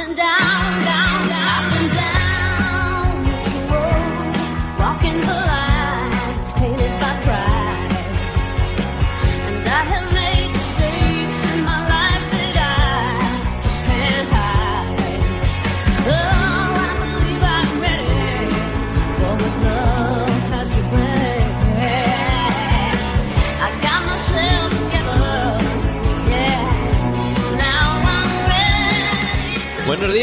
and I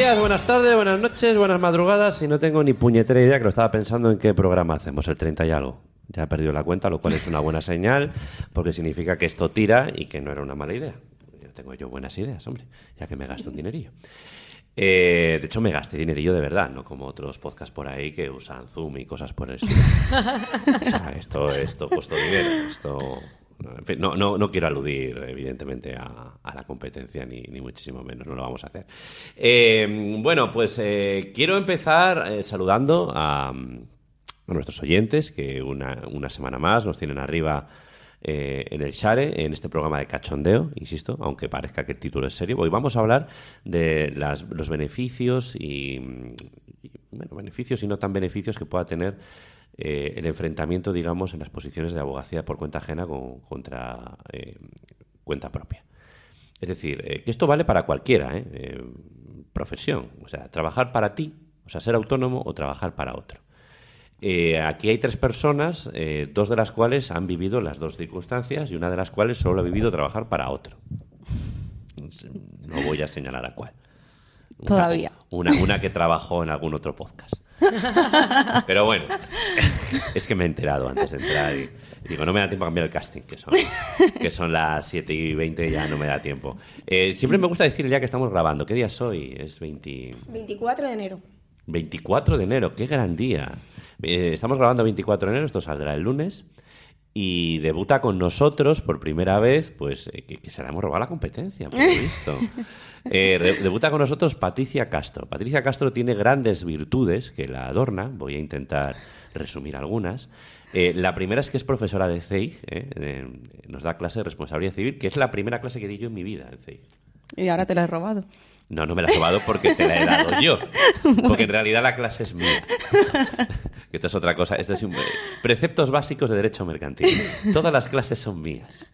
días, buenas tardes, buenas noches, buenas madrugadas. Y no tengo ni puñetera idea que lo estaba pensando en qué programa hacemos, el 30 y algo. Ya he perdido la cuenta, lo cual es una buena señal, porque significa que esto tira y que no era una mala idea. Yo tengo yo buenas ideas, hombre, ya que me gasto un dinerillo. Eh, de hecho, me gasté dinerillo de verdad, no como otros podcasts por ahí que usan Zoom y cosas por el estilo. O sea, esto, esto costó dinero. Esto, no, no, no quiero aludir, evidentemente, a, la competencia, ni, ni muchísimo menos, no lo vamos a hacer. Eh, bueno, pues eh, quiero empezar eh, saludando a, a nuestros oyentes, que una, una semana más nos tienen arriba eh, en el Share, en este programa de cachondeo, insisto, aunque parezca que el título es serio. Hoy vamos a hablar de las- los beneficios y, y, bueno, beneficios y no tan beneficios que pueda tener eh, el enfrentamiento, digamos, en las posiciones de abogacía por cuenta ajena con- contra eh, cuenta propia. Es decir, eh, que esto vale para cualquiera, profesión. O sea, trabajar para ti, o sea, ser autónomo o trabajar para otro. Aquí hay tres personas, dos de las cuales han vivido las dos circunstancias y una de las cuales solo ha vivido trabajar para otro. No voy a señalar a cuál. Una- Todavía. Una, una que trabajó en algún otro podcast. Pero bueno, es que me he enterado antes de entrar y, y digo, no me da tiempo a cambiar el casting, que son, que son las 7 y 20 y ya no me da tiempo. Eh, siempre me gusta decir ya que estamos grabando, ¿qué día es hoy? Es 20... 24 de enero. 24 de enero, qué gran día. Eh, estamos grabando 24 de enero, esto saldrá el lunes. Y debuta con nosotros por primera vez, pues eh, que, que se le hemos robado la competencia, por visto. Eh, debuta con nosotros Patricia Castro. Patricia Castro tiene grandes virtudes que la adornan. Voy a intentar resumir algunas. Eh, la primera es que es profesora de CEIG, eh, eh, nos da clase de responsabilidad civil, que es la primera clase que di yo en mi vida en CEIG. Y ahora te la he robado. No, no me la he robado porque te la he dado yo. Porque en realidad la clase es mía. Esto es otra cosa. Esto es un- preceptos básicos de derecho mercantil. Todas las clases son mías.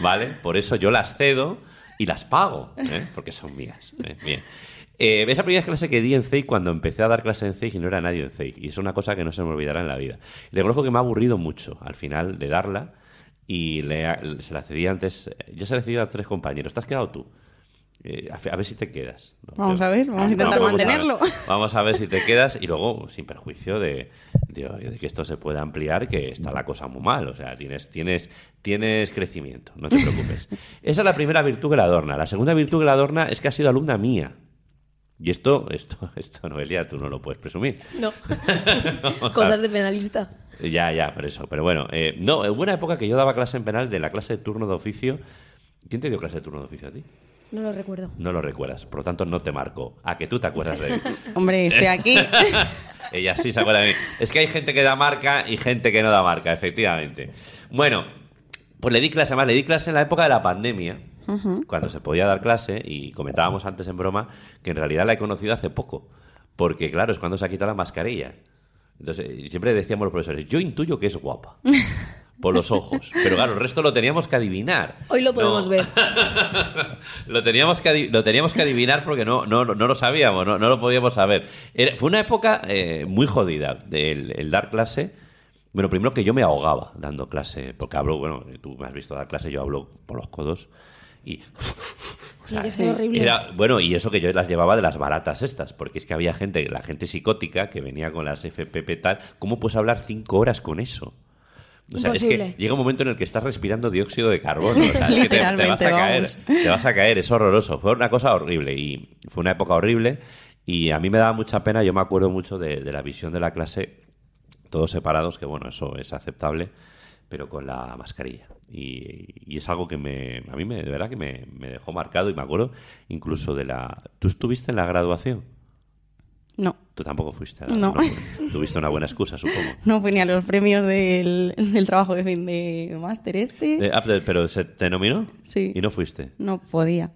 ¿Vale? Por eso yo las cedo y las pago. ¿eh? Porque son mías. ¿eh? Bien. Eh, es la primera clase que di en CEIC cuando empecé a dar clase en CEIC y no era nadie en CEIC. Y es una cosa que no se me olvidará en la vida. Y reconozco que me ha aburrido mucho al final de darla y le- se la cedí antes. Yo se la cedí a tres compañeros. ¿Te has quedado tú? Eh, a, ver si te quedas. No, Vamos te- a ver, vamos a intentar mantenerlo. Vamos a ver si te quedas y luego, sin perjuicio de, de- de que esto se pueda ampliar, que está la cosa muy mal. O sea, tienes, tienes, tienes crecimiento, no te preocupes. Esa es la primera virtud que la adorna. La segunda virtud que la adorna es que ha sido alumna mía. Y esto, esto, esto, Noelia, tú no lo puedes presumir. No. Cosas de penalista. Ya, ya, por eso. Pero bueno, eh, no, hubo una época que yo daba clase en penal de la clase de turno de oficio. ¿Quién te dio clase de turno de oficio a ti? No lo recuerdo. No lo recuerdas, por lo tanto no te marcó. A que tú te acuerdas de él. Hombre, estoy aquí. Ella sí se acuerda de mí. Es que hay gente que da marca y gente que no da marca, efectivamente. Bueno, pues le di clase, además le di clase en la época de la pandemia, cuando se podía dar clase, y comentábamos antes en broma que en realidad la he conocido hace poco, porque claro, es cuando se ha quitado la mascarilla. Entonces, y siempre decíamos los profesores, yo intuyo que es guapa. Por los ojos. Pero claro, el resto lo teníamos que adivinar. Hoy lo podemos No. ver. lo, teníamos que lo teníamos que adivinar porque no, no, no lo sabíamos, no, no lo podíamos saber. Era- fue una época eh, muy jodida del el dar clase. Bueno, primero que yo me ahogaba dando clase, porque hablo, bueno, tú me has visto dar clase, yo hablo por los codos y... o sea, ser horrible. era, bueno, y eso que yo las llevaba de las baratas estas, porque es que había gente, la gente psicótica que venía con las FPP tal, ¿cómo puedes hablar cinco horas con eso? O sea, es que llega un momento en el que estás respirando dióxido de carbono. o sea, es que te, te vas a caer. vamos. Te vas a caer, es horroroso. Fue una cosa horrible y fue una época horrible. Y a mí me daba mucha pena, yo me acuerdo mucho de, de la visión de la clase, todos separados, que bueno, eso es aceptable, pero con la mascarilla. Y, y es algo que me, a mí me, de verdad que me, me dejó marcado y me acuerdo incluso de la... ¿Tú estuviste en la graduación? No, Tú tampoco fuiste. a la- No. Tuviste una buena excusa, supongo. no fui ni a los premios del, del trabajo de fin de máster este. Eh, ah, pero ¿se te nominó? Sí. ¿Y no fuiste? No podía.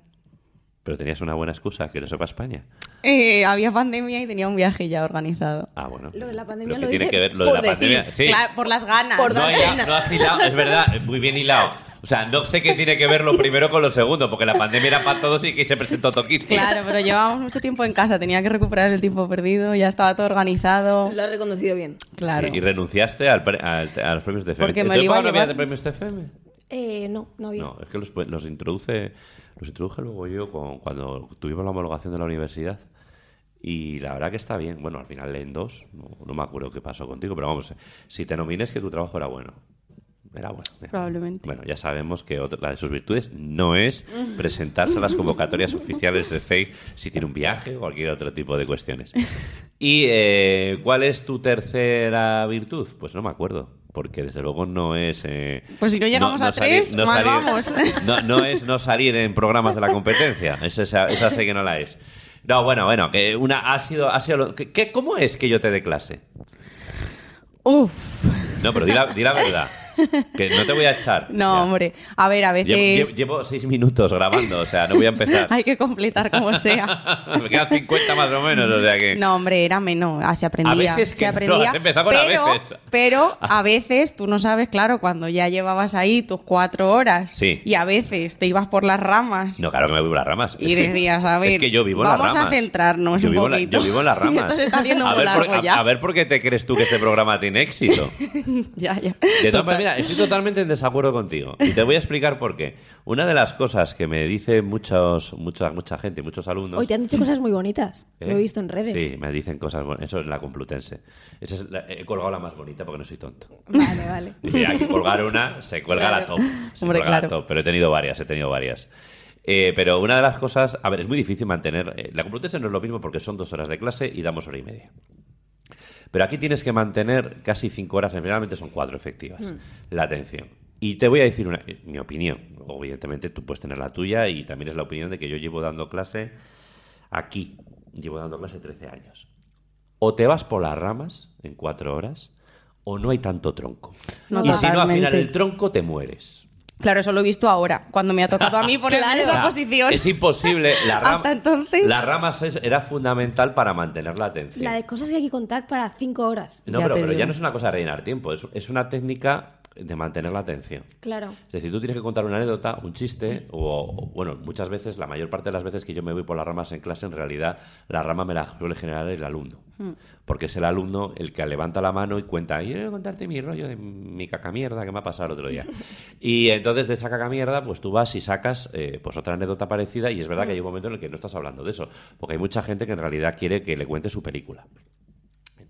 Pero tenías una buena excusa, que no sepa España. Eh, había pandemia y tenía un viaje ya organizado. Ah, bueno. Lo de la pandemia ¿Pero lo qué tiene que ver lo de la pandemia? decir. Sí. Claro, por las ganas. Por No, ya, pena. no has hilado, es verdad, muy bien hilado. O sea, no sé qué tiene que ver lo primero con lo segundo, porque la pandemia era para todos y que se presentó Tokiski. Claro, pero llevábamos mucho tiempo en casa, tenía que recuperar el tiempo perdido, ya estaba todo organizado. Lo has reconocido bien. Claro. Sí, y renunciaste al pre- al- a los premios de FM. Porque me ¿Te lo iba a llevar. de premios de FM? Eh, no, no había. No, es que los, los introduce, los introduje luego yo con- cuando tuvimos la homologación de la universidad. Y la verdad que está bien. Bueno, al final leen dos. No, no me acuerdo qué pasó contigo, pero vamos, si te nomines que tu trabajo era bueno. Era bueno. Probablemente. Bueno, ya sabemos que otra de sus virtudes no es presentarse a las convocatorias oficiales de CEI si tiene un viaje o cualquier otro tipo de cuestiones. ¿Y eh, cuál es tu tercera virtud? Pues no me acuerdo, porque desde luego no es... eh, Pues si no llegamos a tres, mal vamos. No, no es no salir en programas de la competencia, esa, esa, esa sé que no la es. No, bueno, bueno, que una ha sido... Ha sido ¿qué- qué- ¿Cómo es que yo te dé clase? Uf. No, pero di la, di la verdad, que no te voy a echar. No, Ya. hombre. A ver, a veces lle- llevo seis minutos grabando, o sea, no voy a empezar. hay que completar como sea. Me quedan 50 más o menos, o sea que... No, hombre, era menos, ah, se aprendía. A veces se no, aprendía. empezado con a pero, veces. pero a veces tú no sabes, claro, cuando ya llevabas ahí tus cuatro horas Sí. y a veces te ibas por las ramas No, claro que me voy por las ramas. y decías, a ver, es que yo vivo en las vamos ramas. a centrarnos yo un vivo en la- poquito. yo vivo en las ramas. Esto se está haciendo a ver, por, largo a- ya. a ver por qué te crees tú que este programa tiene éxito. ya, ya. De todas maneras, mira, estoy totalmente en desacuerdo contigo. Y te voy a explicar por qué. Una de las cosas que me dice muchos, mucha, mucha gente, muchos alumnos. Hoy te han dicho cosas muy bonitas. ¿Eh? Lo he visto en redes. Sí, me dicen cosas buenas. Eso es la Complutense. Esa es la- he colgado la más bonita porque no soy tonto. Vale, vale. Dice, hay que colgar una, se cuelga la Claro. top. Se Hombre, cuelga la claro. top. Pero he tenido varias, he tenido varias. Eh, pero una de las cosas, a ver, es muy difícil mantener. eh, la Complutense no es lo mismo porque son dos horas de clase y damos hora y media. Pero aquí tienes que mantener casi cinco horas, generalmente son cuatro efectivas, la atención. Y te voy a decir una, mi opinión. Evidentemente tú puedes tener la tuya y también es la opinión de que yo llevo dando clase aquí. Llevo dando clase 13 años. O te vas por las ramas en cuatro horas o no hay tanto tronco. No, y si no, al final el tronco te mueres. Claro, eso lo he visto ahora, cuando me ha tocado a mí ponerme en esa posición. Es imposible. La rama- Hasta entonces. Las ramas era fundamental para mantener la atención. La de cosas que hay que contar para cinco horas. No, Ya pero, te pero ya no es una cosa de rellenar tiempo, es, es una técnica de mantener la atención. Claro. Es decir, tú tienes que contar una anécdota, un chiste, o, o, bueno, muchas veces, la mayor parte de las veces que yo me voy por las ramas en clase, en realidad la rama me la suele generar el alumno. Porque es el alumno el que levanta la mano y cuenta, yo quiero contarte mi rollo de mi caca mierda que me ha pasado el otro día. y entonces de esa caca mierda, pues tú vas y sacas eh, pues otra anécdota parecida y es verdad que hay un momento en el que no estás hablando de eso, porque hay mucha gente que en realidad quiere que le cuente su película.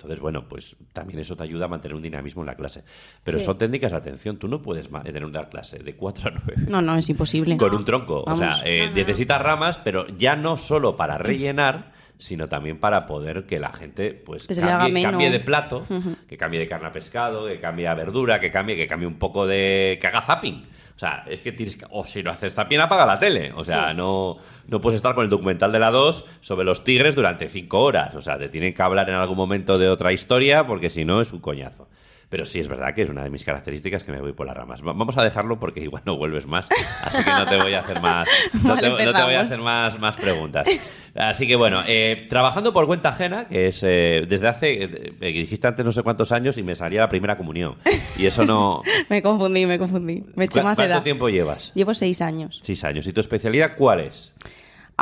Entonces, bueno, pues también eso te ayuda a mantener un dinamismo en la clase. Pero Sí. son técnicas de atención. Tú no puedes ma- tener una clase de 4 a 9 No, no, es imposible. con un tronco. Vamos. O sea, eh, necesitas ramas, pero ya no solo para rellenar, sino también para poder que la gente pues Que cambie de plato, que cambie de carne a pescado, que cambie a verdura, que cambie, que cambie un poco de. que haga zapping. O sea, es que tienes que. O si no haces zapping, apaga la tele. O sea, no, no puedes estar con el documental de la 2 sobre los tigres durante 5 horas. O sea, te tienen que hablar en algún momento de otra historia, porque si no es un coñazo. Pero sí es verdad que es una de mis características que me voy por las ramas. Va- Vamos a dejarlo porque igual no vuelves más. Así que no te voy a hacer más. No, Vale, te, no te voy a hacer más, más preguntas. Así que bueno, eh, trabajando por cuenta ajena, que es eh, desde hace, eh, dijiste antes no sé cuántos años y me salía la primera comunión. Y eso no... Me confundí, me confundí. Me eché ¿Cu- más ¿Cuánto edad. tiempo llevas? Llevo seis años. Seis años. ¿Y tu especialidad cuál es?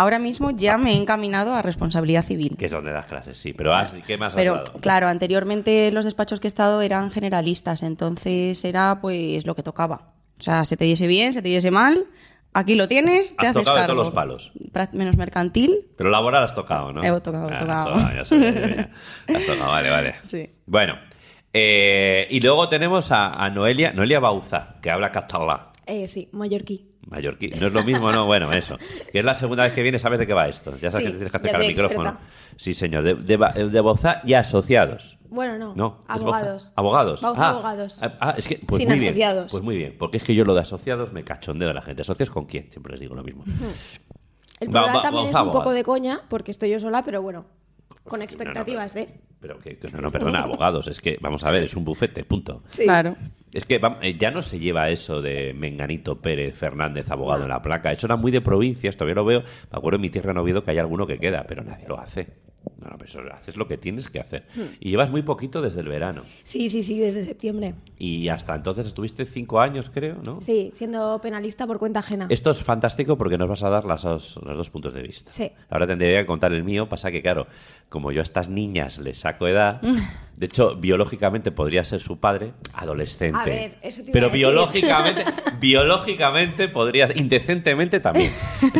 Ahora mismo ya me he encaminado a responsabilidad civil. Que es donde das clases, sí. Pero has- ¿qué más has Pero dado? claro, anteriormente los despachos que he estado eran generalistas, entonces era pues lo que tocaba. O sea, se te diese bien, se te diese mal, aquí lo tienes, te Has haces tocado de todos los palos. Menos mercantil. Pero laboral has tocado, ¿no? He tocado, he Ah, tocado. has ya sabía ya. Has tocado, vale, vale. Sí. Bueno, eh, y luego tenemos a, a Noelia, Noelia Bauza, que habla catalán. Eh, sí, mallorquí. Mallorquí. No es lo mismo, ¿no? Bueno, eso. Que es la segunda vez que viene, sabes de qué va esto. Ya sabes Sí, que tienes que acercar soy micrófono. experta. Sí, señor. De, de, Bauza y asociados. Bueno, no. No, Abogados. Abogados. Ah, abogados. ah, ah, es que, pues Sin muy bien. asociados. Pues muy bien. Porque es que yo lo de asociados me cachondeo de la gente. ¿Asociados con quién? Siempre les digo lo mismo. El va- también es un poco de coña, porque estoy yo sola, pero bueno. Con expectativas no, no, de. Pero que, que- no, no, perdona, abogados, es que, vamos a ver, es un bufete, punto. Sí. Claro. Es que eh, ya no se lleva eso de Menganito Pérez Fernández, abogado en la placa. Eso era muy de provincias, todavía lo veo. Me acuerdo en mi tierra en Oviedo que hay alguno que queda, pero nadie lo hace. No, no, pero eso haces lo que tienes que hacer. Hmm. Y llevas muy poquito desde el verano. Sí, sí, sí, desde septiembre. Y hasta entonces estuviste cinco años, creo, ¿no? Sí, siendo penalista por cuenta ajena. Esto es fantástico porque nos vas a dar las dos- los dos puntos de vista. Sí. Ahora tendría que contar el mío. Pasa que, claro, como yo a estas niñas les saco edad, de hecho, biológicamente podría ser su padre, adolescente. A ver, eso te iba Pero a decir. biológicamente, biológicamente podría, indecentemente también.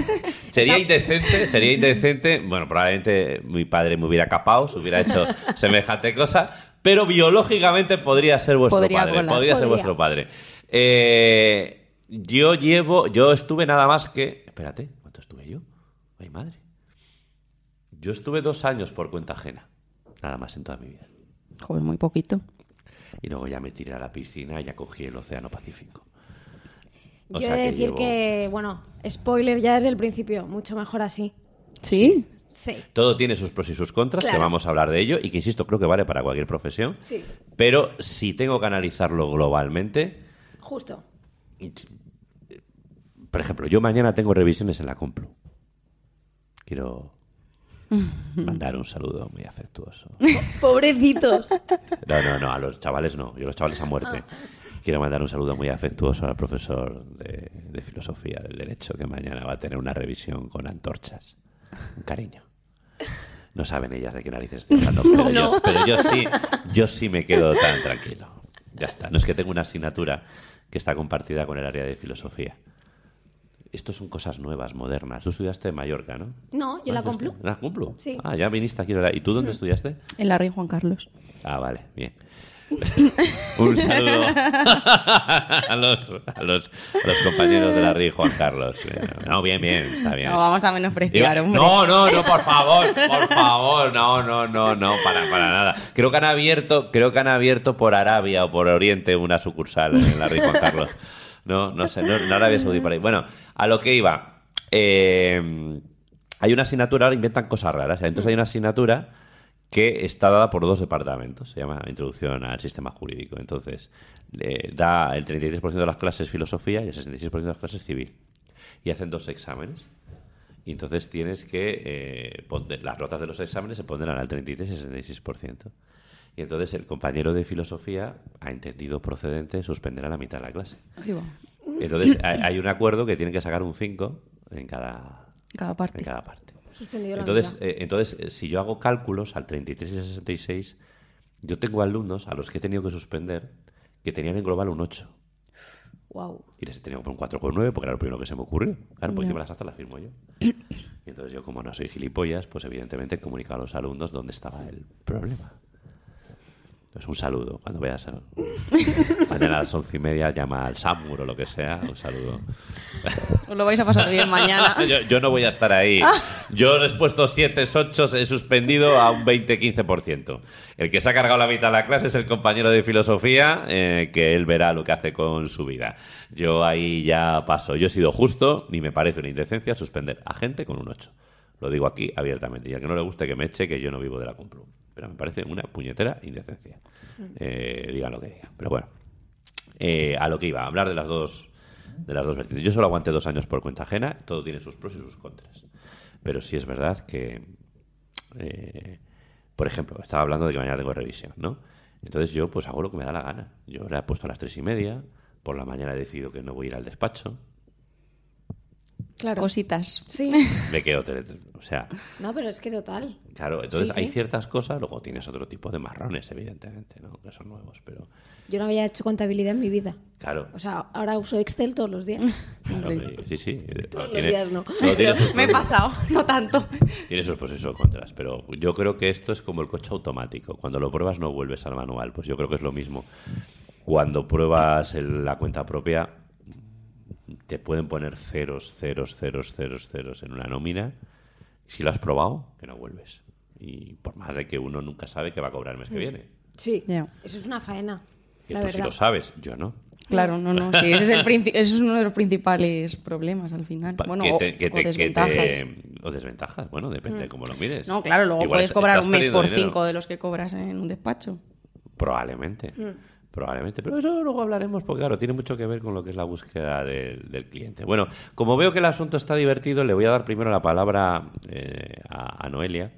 Sería indecente, sería indecente. Bueno, probablemente mi padre me hubiera capado, se hubiera hecho semejante cosa, pero biológicamente podría ser vuestro Podría padre. Podría ser vuestro padre. Eh, yo llevo, yo estuve nada más que. Espérate, ¿cuánto estuve yo? Ay, madre. Yo estuve dos años por cuenta ajena, nada más en toda mi vida. Joder, muy poquito. Y luego ya me tiré a la piscina y ya cogí el Océano Pacífico. O Yo he de que decir llevo- que, bueno, spoiler ya desde el principio, mucho mejor así. ¿Sí? Sí. Todo tiene sus pros y sus contras, que Claro. vamos a hablar de ello, y que insisto, creo que vale para cualquier profesión. Sí. Pero si tengo que analizarlo globalmente, Justo. por ejemplo, yo mañana tengo revisiones en la Complu. Quiero mandar un saludo muy afectuoso. Pobrecitos. No, no, no, a los chavales no, yo a los chavales a muerte. Quiero mandar un saludo muy afectuoso al profesor de, de filosofía del derecho que mañana va a tener una revisión con antorchas. Un cariño. No saben ellas de qué narices estoy hablando, pero, yo, pero yo sí, yo sí me quedo tan tranquilo. Ya está. No es que tengo una asignatura que está compartida con el área de filosofía. Esto son cosas nuevas, modernas. Tú estudiaste en Mallorca, ¿no? No, yo la Ah, cumplo. ¿La cumplo? Sí. Ah, ya viniste aquí. ¿Y tú dónde estudiaste? En la Rey Juan Carlos. Ah, vale, bien. Un saludo a los, a los, a los compañeros de la RI, Juan Carlos. No, bien, bien, está bien. No vamos a menospreciar, hombre. no, no, no, por favor, por favor, no, no, no, no, para, para nada. Creo que han abierto, creo que han abierto por Arabia o por Oriente una sucursal en la RI Juan Carlos. No, no sé, no, no Arabia Saudí por ahí. Bueno, a lo que iba. eh, hay una asignatura, ahora inventan cosas raras. Entonces hay una asignatura que está dada por dos departamentos. Se llama Introducción al Sistema Jurídico. Entonces, le da el 33% de las clases filosofía y el 66% de las clases civil. Y hacen dos exámenes. Y entonces tienes que... eh, poner- las notas de los exámenes se pondrán al 33 y 66%. Y entonces el compañero de filosofía ha entendido procedente suspender a la mitad de la clase. Ahí va. Entonces hay, un acuerdo que tienen que sacar un 5 en cada, Cada parte. en cada parte. Suspendido la Entonces, mitad. eh, entonces eh, si yo hago cálculos al 33 y 66, yo tengo alumnos a los que he tenido que suspender que tenían en global un 8. Wow. Y les he tenido que poner un 4,9 porque era lo primero que se me ocurrió. Claro, porque encima las actas las firmo yo. Y entonces yo, como no soy gilipollas, pues evidentemente he comunicado a los alumnos dónde estaba el problema. Entonces, un saludo. Cuando veas a- mañana a las once y media, llama al Samur o lo que sea. Un saludo. Os lo vais a pasar bien mañana. yo, yo no voy a estar ahí. Yo les he puesto 7, 8, he suspendido a un 20-15%. El que se ha cargado la mitad de la clase es el compañero de filosofía, eh, que él verá lo que hace con su vida. Yo ahí ya paso. Yo he sido justo y me parece una indecencia suspender a gente con un 8. Lo digo aquí abiertamente. Y al que no le guste que me eche, que yo no vivo de la compro. Pero me parece una puñetera indecencia. Eh, digan lo que digan. Pero bueno. Eh, a lo que iba, a hablar de las dos de las dos vertientes. Yo solo aguanté dos años por cuenta ajena, todo tiene sus pros y sus contras. Pero sí es verdad que, eh, por ejemplo, estaba hablando de que mañana tengo revisión, ¿no? Entonces yo pues hago lo que me da la gana. Yo la he puesto a las tres y media, por la mañana he decidido que no voy a ir al despacho, Claro. Cositas. Sí. me quedo. O sea, No, pero es que total. claro, entonces Sí, hay sí. ciertas cosas, luego tienes otro tipo de marrones, evidentemente, ¿no? Que son nuevos, pero Yo no había hecho contabilidad en mi vida. claro. O sea, ahora uso Excel todos los días. claro, sí, sí. Todos los tiene- días no. todo tiene sus Me he pasado, no tanto. Tiene sus pros y sus contras, pero yo creo que esto es como el coche automático. Cuando lo pruebas no vuelves al manual. Pues yo creo que es lo mismo. Cuando pruebas el- la cuenta propia, te pueden poner ceros, ceros, ceros, ceros, ceros en una nómina. Si lo has probado, que no vuelves. Y por más de que uno nunca sabe que va a cobrar el mes que viene. Sí. Eso es una faena. Que la tú verdad. sí lo sabes, yo no. Claro, no, no. Sí, ese es, el ese es uno de los principales problemas al final. Bueno, que o, te- que o te- que desventajas. te- O desventajas, bueno, depende de cómo lo mires. No, claro, luego Igual puedes cobrar un mes por dinero. cinco de los que cobras en un despacho. Probablemente. Probablemente, pero eso luego hablaremos porque, claro, tiene mucho que ver con lo que es la búsqueda del, del cliente. Bueno, como veo que el asunto está divertido, le voy a dar primero la palabra eh, a, a Noelia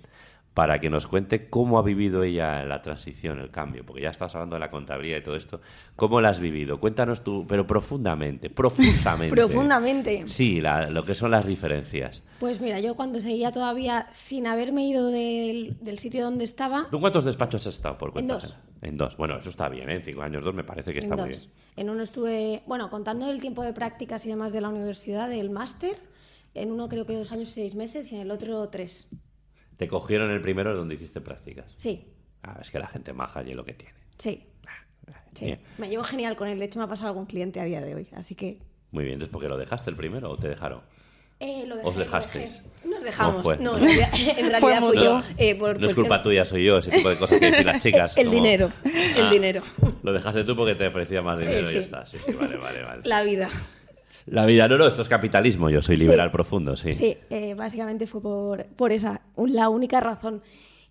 para que nos cuente cómo ha vivido ella la transición, el cambio, porque ya estás hablando de la contabilidad y todo esto. ¿Cómo la has vivido? Cuéntanos tú, pero profundamente, profusamente. Profundamente. Sí, la- lo que son las diferencias. Pues mira, yo cuando seguía todavía sin haberme ido del, del sitio donde estaba, ¿Tú cuántos despachos has estado por En cuenta? dos. En dos. Bueno, eso está bien, ¿eh? En cinco años, dos me parece que está muy bien. En uno estuve, bueno, contando el tiempo de prácticas y demás de la universidad, del máster, en uno creo que dos años y seis meses y en el otro tres. Te cogieron el primero donde hiciste prácticas. Sí, Ah, es que la gente maja y es lo que tiene. sí. sí. Bien. Me llevo genial con él, de hecho me ha pasado algún cliente a día de hoy, así que... Muy bien, entonces, ¿por qué lo dejaste el primero o te dejaron? Eh, lo dejé, ¿Os lo dejasteis? dejé. Nos dejamos. fue? No, en realidad, en realidad Fue fui yo. eh, por no es culpa tuya, soy yo, ese tipo de cosas que dicen las chicas. El como- dinero, el Ah, dinero. Lo dejaste tú porque te ofrecía más dinero Eh, y sí. ya está. Sí, sí, vale, vale, vale. La vida. La vida, no, no, esto es capitalismo, yo soy Sí. liberal profundo, sí. Sí, eh, básicamente fue por, por esa, la única razón.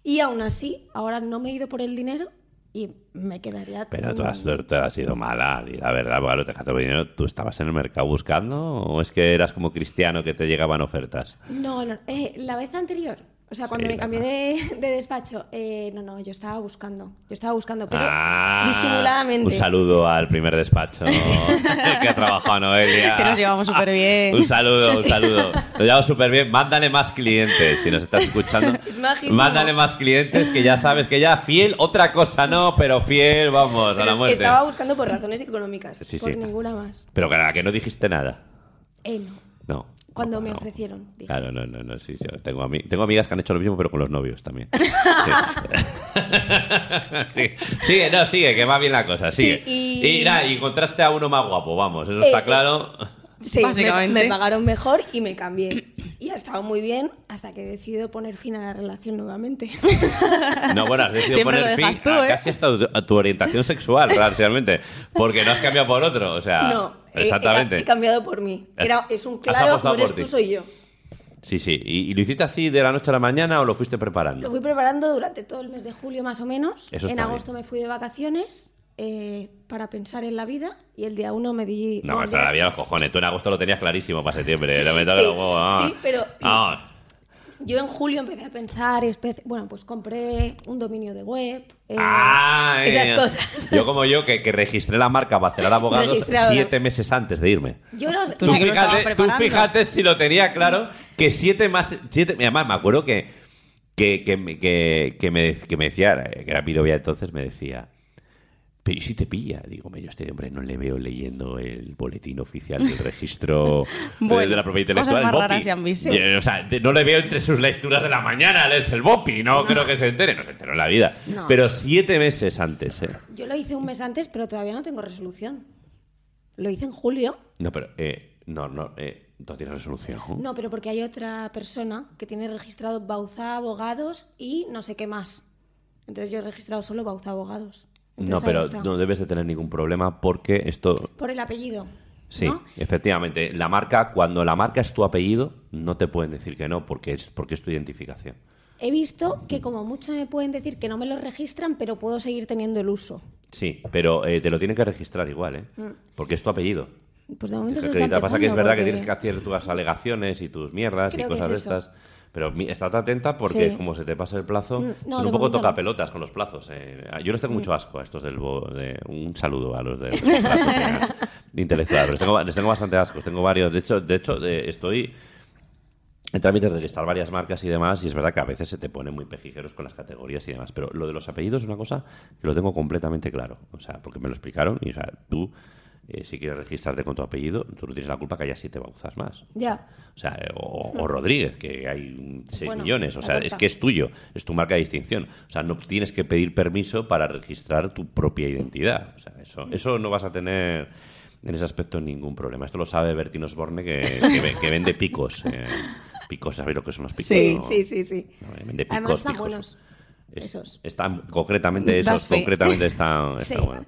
Y aún así, ahora no me he ido por el dinero y me quedaría... Pero tú has, tú has sido mala, y la verdad, lo dejaste por dinero. ¿Tú estabas en el mercado buscando o es que eras como cristiano que te llegaban ofertas? No, no, eh, la vez anterior, o sea, cuando Sí, me cambié de, de despacho, eh, no, no, yo estaba buscando, yo estaba buscando, pero Ah, disimuladamente. Un saludo al primer despacho el que ha trabajado Noelia. Que nos llevamos súper bien. Un saludo, un saludo. Nos llevamos súper bien. Mándale más clientes si nos estás escuchando. Es. Mándale más clientes que ya sabes que ya fiel, otra cosa no, pero fiel, vamos, a la es- muerte. Estaba buscando por razones económicas, Sí, por sí. ninguna más. Pero que, que no dijiste nada. Eh, no. No. Cuando No, me no. ofrecieron, dije. Claro, no, no, no, sí, sí. Tengo, ami- tengo amigas que han hecho lo mismo, pero con los novios también. Sí. Sí. Sigue, no, sigue, que va bien la cosa, sigue. Sí, y- y... nada, y encontraste a uno más guapo, vamos, eso Eh, está eh. claro. Sí, me- Básicamente. Me, pagaron mejor y me cambié. Y ha estado muy bien hasta que he decidido poner fin a la relación nuevamente. No, bueno, has decidido Siempre poner lo fin dejas tú, a ¿eh? casi hasta tu, a tu orientación sexual, realmente. Porque no has cambiado por otro, o sea. no, he- he, exactamente. he cambiado por mí. Era, es un claro, no eres tú, soy yo. Sí, sí. ¿Y, y lo hiciste así de la noche a la mañana o lo fuiste preparando? Lo fui preparando durante todo el mes de julio más o menos. Eso en agosto me fui de vacaciones eh, para pensar en la vida y el día uno me di... No, día- la vida los cojones. Tú en agosto lo tenías clarísimo para septiembre. Sí, ah. sí, pero- Ah. Yo en julio empecé a pensar, espe- bueno, pues compré un dominio de web, eh, Ah, esas eh. cosas. Yo como yo, que, que registré la marca Bacelar Abogados siete meses antes de irme. Yo no- Tú fíjate, tú fíjate si lo tenía claro, que siete más... Siete, además, me acuerdo que, que, que, me- que, que me, que me decía, que era mi novia entonces, me decía... Pero ¿y si te pilla? Digo, "Me, yo a este hombre no le veo leyendo el boletín oficial del registro de- Bueno, de la propiedad intelectual. el más BOPI". raras se han visto. Y, o sea, de- no le veo entre sus lecturas de la mañana, lees el BOPI, no, creo que se entere, no se enteró en la vida. No. Pero siete meses antes, ¿eh? Yo lo hice un mes antes, pero todavía no tengo resolución. Lo hice en julio. No, pero, eh, no, no, eh, no tiene resolución. No, pero porque hay otra persona que tiene registrado Bauza Abogados y no sé qué más. Entonces yo he registrado solo Bauza Abogados. No, pero no debes de tener ningún problema porque esto... Por el apellido. Sí, ¿no? efectivamente. La marca, cuando la marca es tu apellido, no te pueden decir que no porque es, porque es tu identificación. He visto que como mucho me pueden decir que no me lo registran, pero puedo seguir teniendo el uso. Sí, pero eh, te lo tienen que registrar igual, ¿eh? Porque es tu apellido. Pues de momento se que está acreditar. Pasa que es verdad que tienes que hacer tus alegaciones y tus mierdas Creo y cosas de es estas. Pero estate atenta porque Sí. como se te pasa el plazo, Mm, no, son un poco toca pelotas con los plazos. eh. Yo les tengo Mm. mucho asco a estos del... bo- de- un saludo a los de, intelectual. Les tengo, les tengo bastante asco. Tengo varios. De hecho, de hecho eh, estoy en trámite de registrar varias marcas y demás, y es verdad que a veces se te ponen muy pejijeros con las categorías y demás, pero lo de los apellidos es una cosa que lo tengo completamente claro, o sea, porque me lo explicaron, y o sea, tú, eh, si quieres registrarte con tu apellido, tú no tienes la culpa que haya siete bauzas más. Ya. O sea, o, o Rodríguez, que hay 6 Bueno, millones. O sea, es que es tuyo, es tu marca de distinción. O sea, no tienes que pedir permiso para registrar tu propia identidad. O sea, eso, eso no vas a tener en ese aspecto ningún problema. Esto lo sabe Bertín Osborne, que, que, ve- que vende picos. eh, picos, ¿sabéis lo que son los picos? Sí, no? Sí, sí, sí. No, vende picos, Además están buenos. Es- Esos. Están, concretamente esos, concretamente están, está Sí. bueno.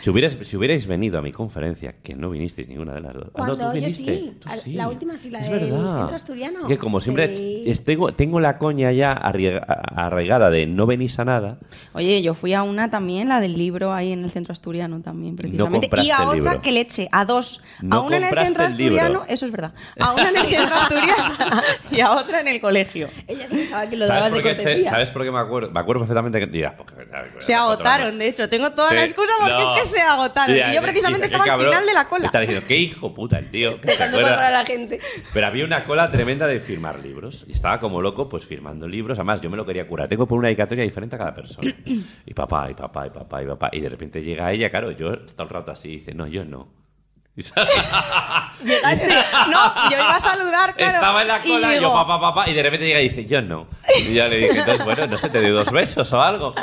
Si hubierais, si hubierais venido a mi conferencia, que no vinisteis ninguna de las dos. Ah, no, Cuando tú yo viniste. sí, Tú sí. la última sí, la Es del verdad. Centro Asturiano. Que como siempre Sí. tengo, tengo la coña ya arraigada de no venís a nada. Oye, yo fui a una también, la del libro ahí en el centro asturiano también, precisamente. y a otra libro. que leche, a dos. No a una en el centro el libro. asturiano, eso es verdad. A una en el centro asturiano y a otra en el colegio. Ella se pensaba que lo ¿Sabes dabas de cortesía. ¿Sabes por qué me acuerdo? Acuerdo perfectamente que... porque- Se agotaron, de hecho. Tengo toda la Sí, excusa porque no. es que se agotaron. Ya, y yo precisamente estaba al final de la cola. Está diciendo, qué hijo puta el tío. que se a la gente. Pero había una cola tremenda de firmar libros. Y estaba como loco, pues firmando libros. Además, yo me lo quería curar. Tengo por una dedicatoria diferente a cada persona. Y papá, y papá, y papá, y papá. Y de repente llega ella, claro, yo todo el rato así, dice, no, yo no. Llegaste. No, yo iba a saludar, claro. Estaba en la y cola, y, yo digo, papá, papá, y de repente llega y dice, yo no. Y ya le dije, entonces, bueno, no sé, te doy dos besos o algo.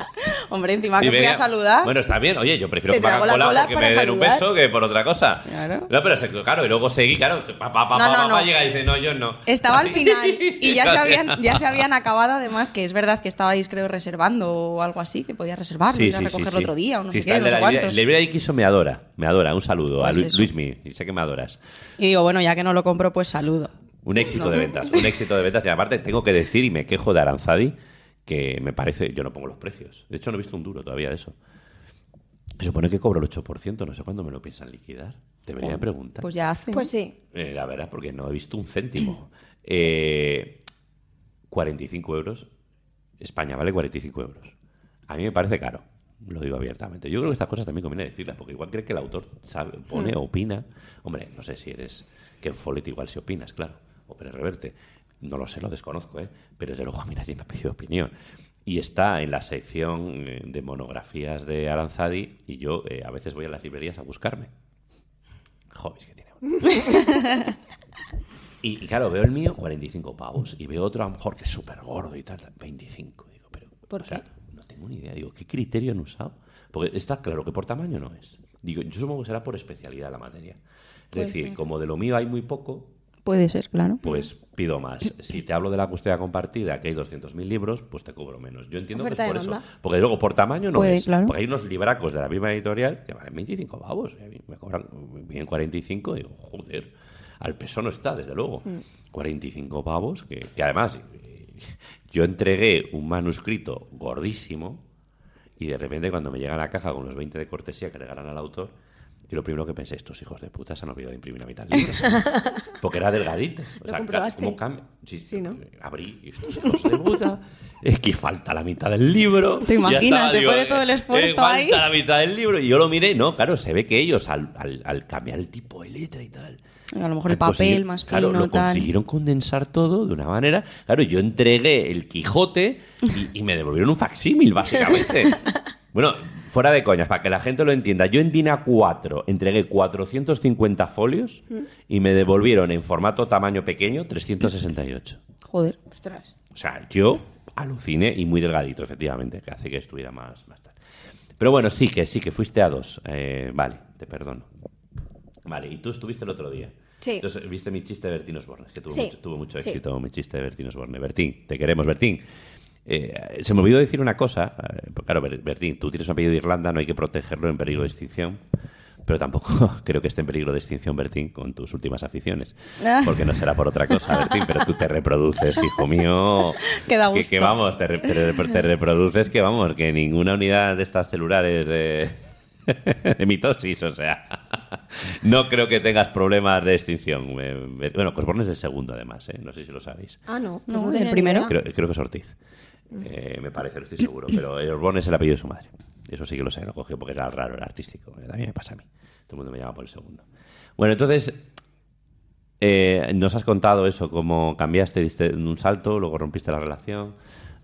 Hombre, encima Y que fui venía- a saludar. Bueno, está bien. Oye, yo prefiero que me hagan cola, cola porque me den un saludar. beso que por otra cosa. Claro. No, pero claro, y luego seguí, claro. Papá, papá, No, no, papá, no. llega y dice, no, yo no. Estaba al final y ya se, habían, ya se habían acabado, además, que es verdad que estabais, creo, reservando o algo así, que podías reservar, ir a recogerlo otro día o no Sí, sé qué, no sé cuántos. De Quiso me adora, me adora. Un saludo a Pues Y sé que me adoras. Y digo, bueno, ya que no lo compro, pues saludo. Un éxito de ventas, un éxito de ventas. Y aparte tengo que decir, y me quejo de Aranzadi, que me parece, yo no pongo los precios. De hecho, no he visto un duro todavía de eso. Se supone que cobro el 8%, no sé cuándo me lo piensan liquidar. Debería de preguntar. Pues ya hace. Pues sí. Eh, la verdad, porque no he visto un céntimo. Eh, 45 euros. España vale 45 euros. A mí me parece caro. Lo digo abiertamente. Yo creo que estas cosas también conviene decirlas, porque igual cree que el autor sabe, pone o opina. Hombre, no sé si eres Ken Follett, igual si opinas, claro. O Pérez Reverte. No lo sé, lo desconozco, ¿eh? Pero desde luego a mí nadie me ha pedido opinión. Y está en la sección eh, de monografías de Aranzadi y yo eh, a veces voy a las librerías a buscarme. Hobbies que tiene uno. Y, y claro, veo el mío, 45 pavos. Y veo otro a lo mejor que es súper gordo y tal, 25. Digo, pero. ¿Por o sea, qué? Tengo ni idea. Digo, ¿qué criterio han usado? Porque está claro que por tamaño no es. Digo, yo supongo que será por especialidad la materia. Es Puede decir, ser. como de lo mío hay muy poco, Puede ser, claro. pues pido más. Si te hablo de la custodia compartida, que hay 200.000 libros, pues te cobro menos. Yo entiendo Oferta que es por eso. Porque luego por tamaño no Puede, es. claro. Porque hay unos libracos de la misma editorial que valen 25 pavos. Me cobran bien 45 y digo, joder, al peso no está, desde luego. Mm. 45 pavos, que, que además yo entregué un manuscrito gordísimo y de repente cuando me llega la caja con los 20 de cortesía que regalan al autor, yo lo primero que pensé, estos hijos de puta se han olvidado de imprimir a mitad del libro. Porque era delgadito. O ¿Lo sea? ¿cómo cambia? Sí, Sí, ¿no? Abrí estos hijos de puta. Es que falta la mitad del libro. ¿Te imaginas? Después de eh, todo el esfuerzo eh, falta ahí. la mitad del libro. Y yo lo miré, no, claro, se ve que ellos al, al- al cambiar el tipo de letra y tal. A lo mejor el papel más claro, fino, lo tal. consiguieron condensar todo de una manera. Claro, yo entregué el Quijote y, y me devolvieron un facsímil, básicamente. bueno, fuera de coñas, para que la gente lo entienda. Yo en DINA 4 entregué 450 folios y me devolvieron en formato tamaño pequeño 368. Joder. Ostras. O sea, yo aluciné y muy delgadito, efectivamente, que hace que estuviera más, más tal. Pero bueno, sí que sí que fuiste a dos. Eh, vale, te perdono. Vale, y tú estuviste el otro día. Sí. Entonces, viste mi chiste de Bertín Osborne, que tuvo Sí. mucho, tuvo mucho Sí. éxito mi chiste de Bertín Osborne. Bertín, te queremos, Bertín. Eh, se me olvidó decir una cosa. eh, pues claro, Ber- Bertín, tú tienes un apellido de Irlanda, no hay que protegerlo en peligro de extinción. Pero tampoco creo que esté en peligro de extinción, Bertín, con tus últimas aficiones. Ah. Porque no será por otra cosa, Bertín, pero tú te reproduces, hijo mío. Que da Que, gusto. que vamos, te, re- te re- te reproduces que vamos, que ninguna unidad de estas celulares de, de mitosis, o sea, no creo que tengas problemas de extinción. Bueno, Cosborne es el segundo, además, ¿eh? no sé si lo sabéis. Ah, no. pues No, no ¿el primero? creo que es Ortiz. Eh, me parece, no estoy seguro. Pero el Osborne es el apellido de su madre. Eso sí que lo sé, lo cogió porque era raro, era artístico. También me pasa a mí. Todo el mundo me llama por el segundo. Bueno, entonces, eh, nos has contado eso, cómo cambiaste, diste un salto, luego rompiste la relación,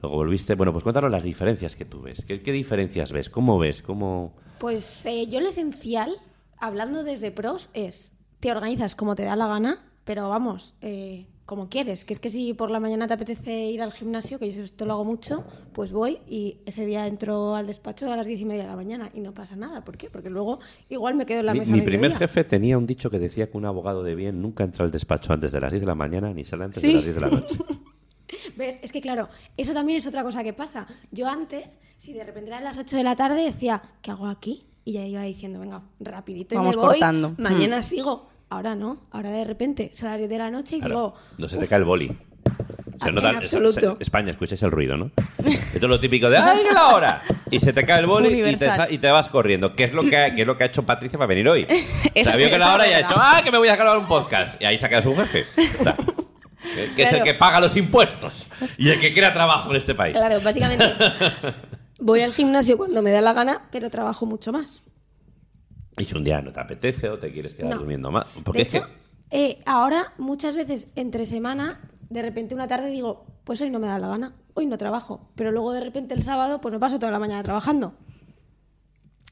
luego volviste. Bueno, pues cuéntanos las diferencias que tú ves. ¿Qué, qué diferencias ves? ¿Cómo ves? ¿Cómo...? Pues eh, yo lo esencial, hablando desde pros, es te organizas como te da la gana, pero vamos, eh, como quieres. Que es que si por la mañana te apetece ir al gimnasio, que yo esto lo hago mucho, pues voy y ese día entro al despacho a las diez y media de la mañana y no pasa nada. ¿Por qué? Porque luego igual me quedo en la Mi, mesa. mi a primer jefe tenía un dicho que decía que un abogado de bien nunca entra al despacho antes de las 10 de la mañana ni sale antes Sí. de las 10 de la noche. ¿Ves? Es que claro, eso también es otra cosa que pasa. Yo antes, si de repente eran las 8 de la tarde, decía, ¿qué hago aquí? Y ya iba diciendo, venga, rapidito y Vamos me voy. cortando. Mañana sigo. Ahora no. Ahora de repente son las 10 de la noche y digo, no se te cae el boli. Se En nota- absoluto. se- España, escucháis el ruido, ¿no? Esto es lo típico de ¡ay, que la hora! Y se te cae el boli y te, Universal. sa- y te vas corriendo. ¿Qué es lo que ha, qué es lo que ha hecho Patricia para venir hoy? Eso- Sabía que eso la hora es y ha verdad. hecho ¡ah, que me voy a grabar un podcast! Y ahí se ha quedado su jefe. O sea, que- que es el Claro. que paga los impuestos y el que crea trabajo en este país. claro, básicamente voy al gimnasio cuando me da la gana, pero trabajo mucho más. Y si un día no te apetece o te quieres quedar No. durmiendo más. Porque De es que- hecho, eh, ahora muchas veces entre semana, de repente una tarde digo, pues hoy no me da la gana, hoy no trabajo, pero luego de repente el sábado pues me paso toda la mañana trabajando.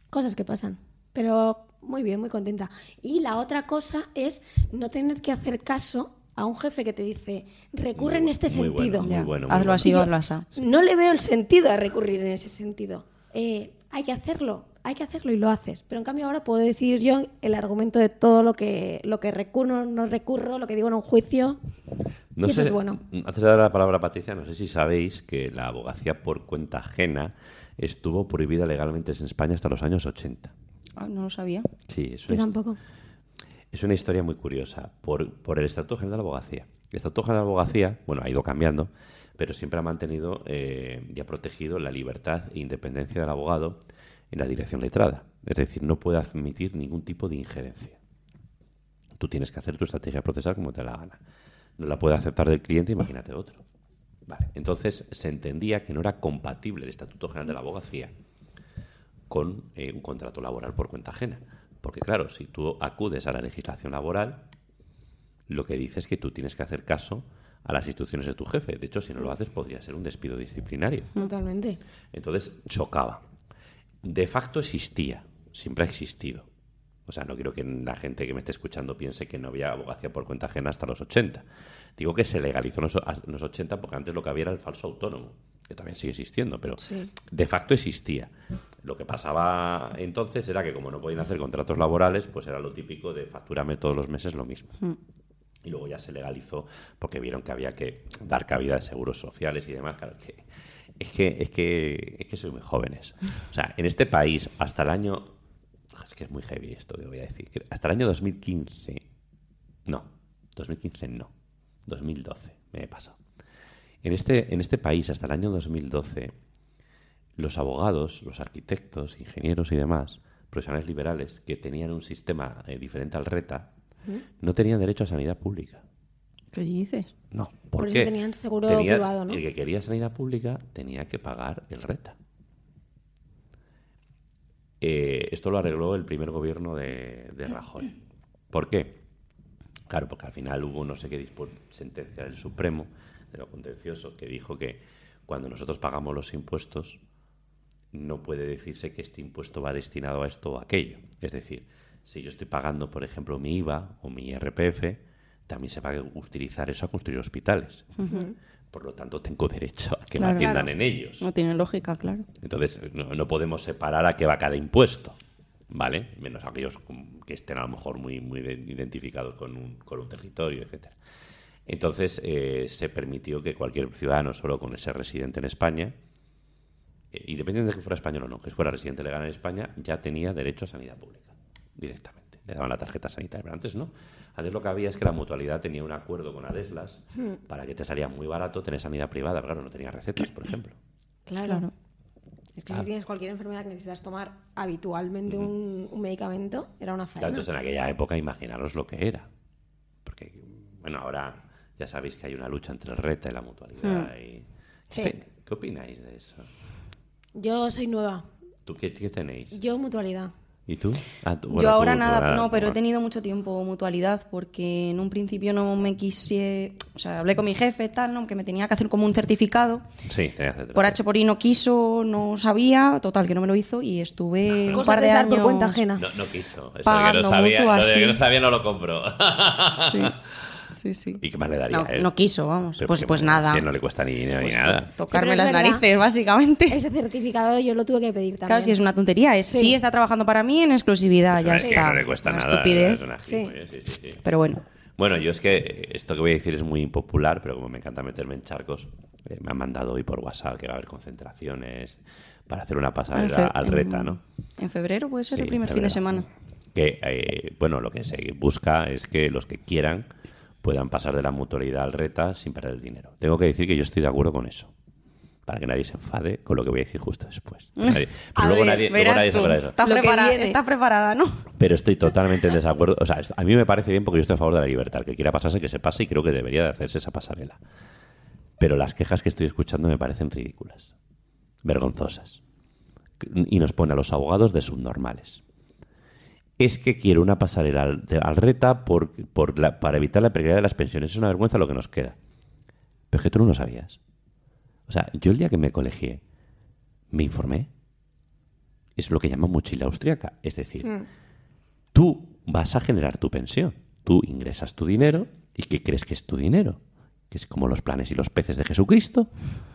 Cosas que pasan, pero muy bien, muy contenta. Y la otra cosa es no tener que hacer caso a un jefe que te dice, recurre en este muy bueno, sentido. muy Ya, bueno, muy hazlo bueno. así hazlo así. No le veo el sentido a recurrir en ese sentido. Eh, hay que hacerlo, hay que hacerlo y lo haces. Pero en cambio ahora puedo decir yo el argumento de todo lo que, lo que recurro, no recurro, lo que digo en un juicio. No y eso es bueno. Antes de dar la palabra a Patricia, no sé si sabéis que la abogacía por cuenta ajena estuvo prohibida legalmente en España hasta los años 80. Ah, no lo sabía. Sí, es Yo una, tampoco. es una historia muy curiosa por, por el Estatuto General de la Abogacía. El Estatuto General de la Abogacía, bueno, ha ido cambiando, pero siempre ha mantenido eh, y ha protegido la libertad e independencia del abogado en la dirección letrada. Es decir, no puede admitir ningún tipo de injerencia. Tú tienes que hacer tu estrategia procesal como te da la gana. No la puede aceptar del cliente, imagínate otro. Vale, entonces se entendía que no era compatible el Estatuto General de la Abogacía con eh, un contrato laboral por cuenta ajena. Porque claro, si tú acudes a la legislación laboral, lo que dice es que tú tienes que hacer caso a las instrucciones de tu jefe. De hecho, si no lo haces, podría ser un despido disciplinario. Totalmente. Entonces, chocaba. De facto existía, siempre ha existido. O sea, no quiero que la gente que me esté escuchando piense que no había abogacía por cuenta ajena hasta los 80. Digo que se legalizó en los, en los 80 porque antes lo que había era el falso autónomo, que también sigue existiendo, pero Sí. de facto existía. Lo que pasaba entonces era que como no podían hacer contratos laborales, pues era lo típico de facturarme todos los meses lo mismo. Y luego ya se legalizó porque vieron que había que dar cabida a seguros sociales y demás. Claro, que, es, que, es, que, es que soy muy jóvenes. O sea, en este país, hasta el año. Es que es muy heavy esto que voy a decir. Hasta el año 2015. No, 2015 no. 2012 me he pasado. En este, en este país, hasta el año 2012, los abogados, los arquitectos, ingenieros y demás, profesionales liberales que tenían un sistema eh, diferente al RETA, no tenían derecho a sanidad pública. ¿Qué dices? No, ¿por, Por eso tenían seguro Tenía- privado, ¿no? El que quería sanidad pública tenía que pagar el RETA. Eh, esto lo arregló el primer gobierno de, de Rajoy. ¿Por qué? Claro, porque al final hubo no sé qué sentencia del Supremo, de lo contencioso, que dijo que cuando nosotros pagamos los impuestos, no puede decirse que este impuesto va destinado a esto o aquello. Es decir, si yo estoy pagando, por ejemplo, mi IVA o mi IRPF, también se va a utilizar eso a construir hospitales. Por lo tanto, tengo derecho a que me atiendan Claro. en ellos. No tiene lógica, claro. Entonces, no, no podemos separar a qué va cada impuesto, ¿vale? Menos aquellos que estén a lo mejor muy, muy de- identificados con un, con un territorio, etcétera. Entonces, eh, se permitió que cualquier ciudadano, solo con ese residente en España, eh, independiente de que fuera español o no, que fuera residente legal en España, ya tenía derecho a sanidad pública, directamente. Le daban la tarjeta sanitaria, pero antes no. Antes lo que había es que la mutualidad tenía un acuerdo con Adeslas para que te salía muy barato tener sanidad privada, pero claro, no tenía recetas, por ejemplo. Claro. Claro. Es que si tienes cualquier enfermedad que necesitas tomar habitualmente un, un medicamento, era una Claro, faena. entonces en aquella época imaginaros lo que era. Porque, bueno, ahora ya sabéis que hay una lucha entre el RETA y la mutualidad. y- Sí. ¿Qué, qué opináis de eso? Yo soy nueva. ¿Tú qué, qué tenéis? Yo mutualidad. ¿Y tú? Ah, tú- Yo bueno, tú- ahora tú nada, ahora- no, pero he tenido mucho tiempo mutualidad porque en un principio no me quise, o sea, hablé con mi jefe tal, ¿no? que me tenía que hacer como un certificado. Sí, tenías que- Por H por I no quiso, no sabía, total que no me lo hizo y estuve un Cosas par de de años por cuenta ajena. No, no quiso. Eso de que no sabía, mutuo lo de que no sabía no lo compró. Sí, sí, sí. ¿Y qué más le daría? No, no quiso, vamos. Pero pues pues nada. Si no le cuesta ni dinero Pues ni nada. Sí, tocarme las verdad. narices, básicamente. Ese certificado yo lo tuve que pedir también. Claro, si es una tontería, es Sí. sí, está trabajando para mí en exclusividad, Es ya que está. no le cuesta Una nada. estupidez. es una Sí. gilipollez, sí, sí, sí. Pero bueno. Bueno, yo es que esto que voy a decir es muy impopular, pero como me encanta meterme en charcos, eh, me han mandado hoy por WhatsApp que va a haber concentraciones para hacer una fe- al reta, ¿no? En febrero puede ser Sí, el primer fin de semana. Que, eh, bueno, lo que se busca es que los que quieran puedan pasar de la mutualidad al reta sin perder el dinero. Tengo que decir que yo estoy de acuerdo con eso. Para que nadie se enfade con lo que voy a decir justo después. Nadie- pero A luego ver, nadie, luego nadie se de eso. Está, Lo que preparada, viene. está preparada, ¿no? Pero estoy totalmente en desacuerdo. O sea, a mí me parece bien porque yo estoy a favor de la libertad. El que quiera pasarse, que se pase y creo que debería de hacerse esa pasarela. Pero las quejas que estoy escuchando me parecen ridículas, vergonzosas. Y nos pone a los abogados de subnormales. Es que quiero una pasarela al, reta por, por la- para evitar la precariedad de las pensiones. Es una vergüenza lo que nos queda. Pero es que tú no lo sabías. O sea, yo el día que me colegié, me informé. Es lo que llaman mochila austriaca. Es decir, tú vas a generar tu pensión. Tú ingresas tu dinero y ¿qué crees que es tu dinero? Que es como los planes y los peces de Jesucristo.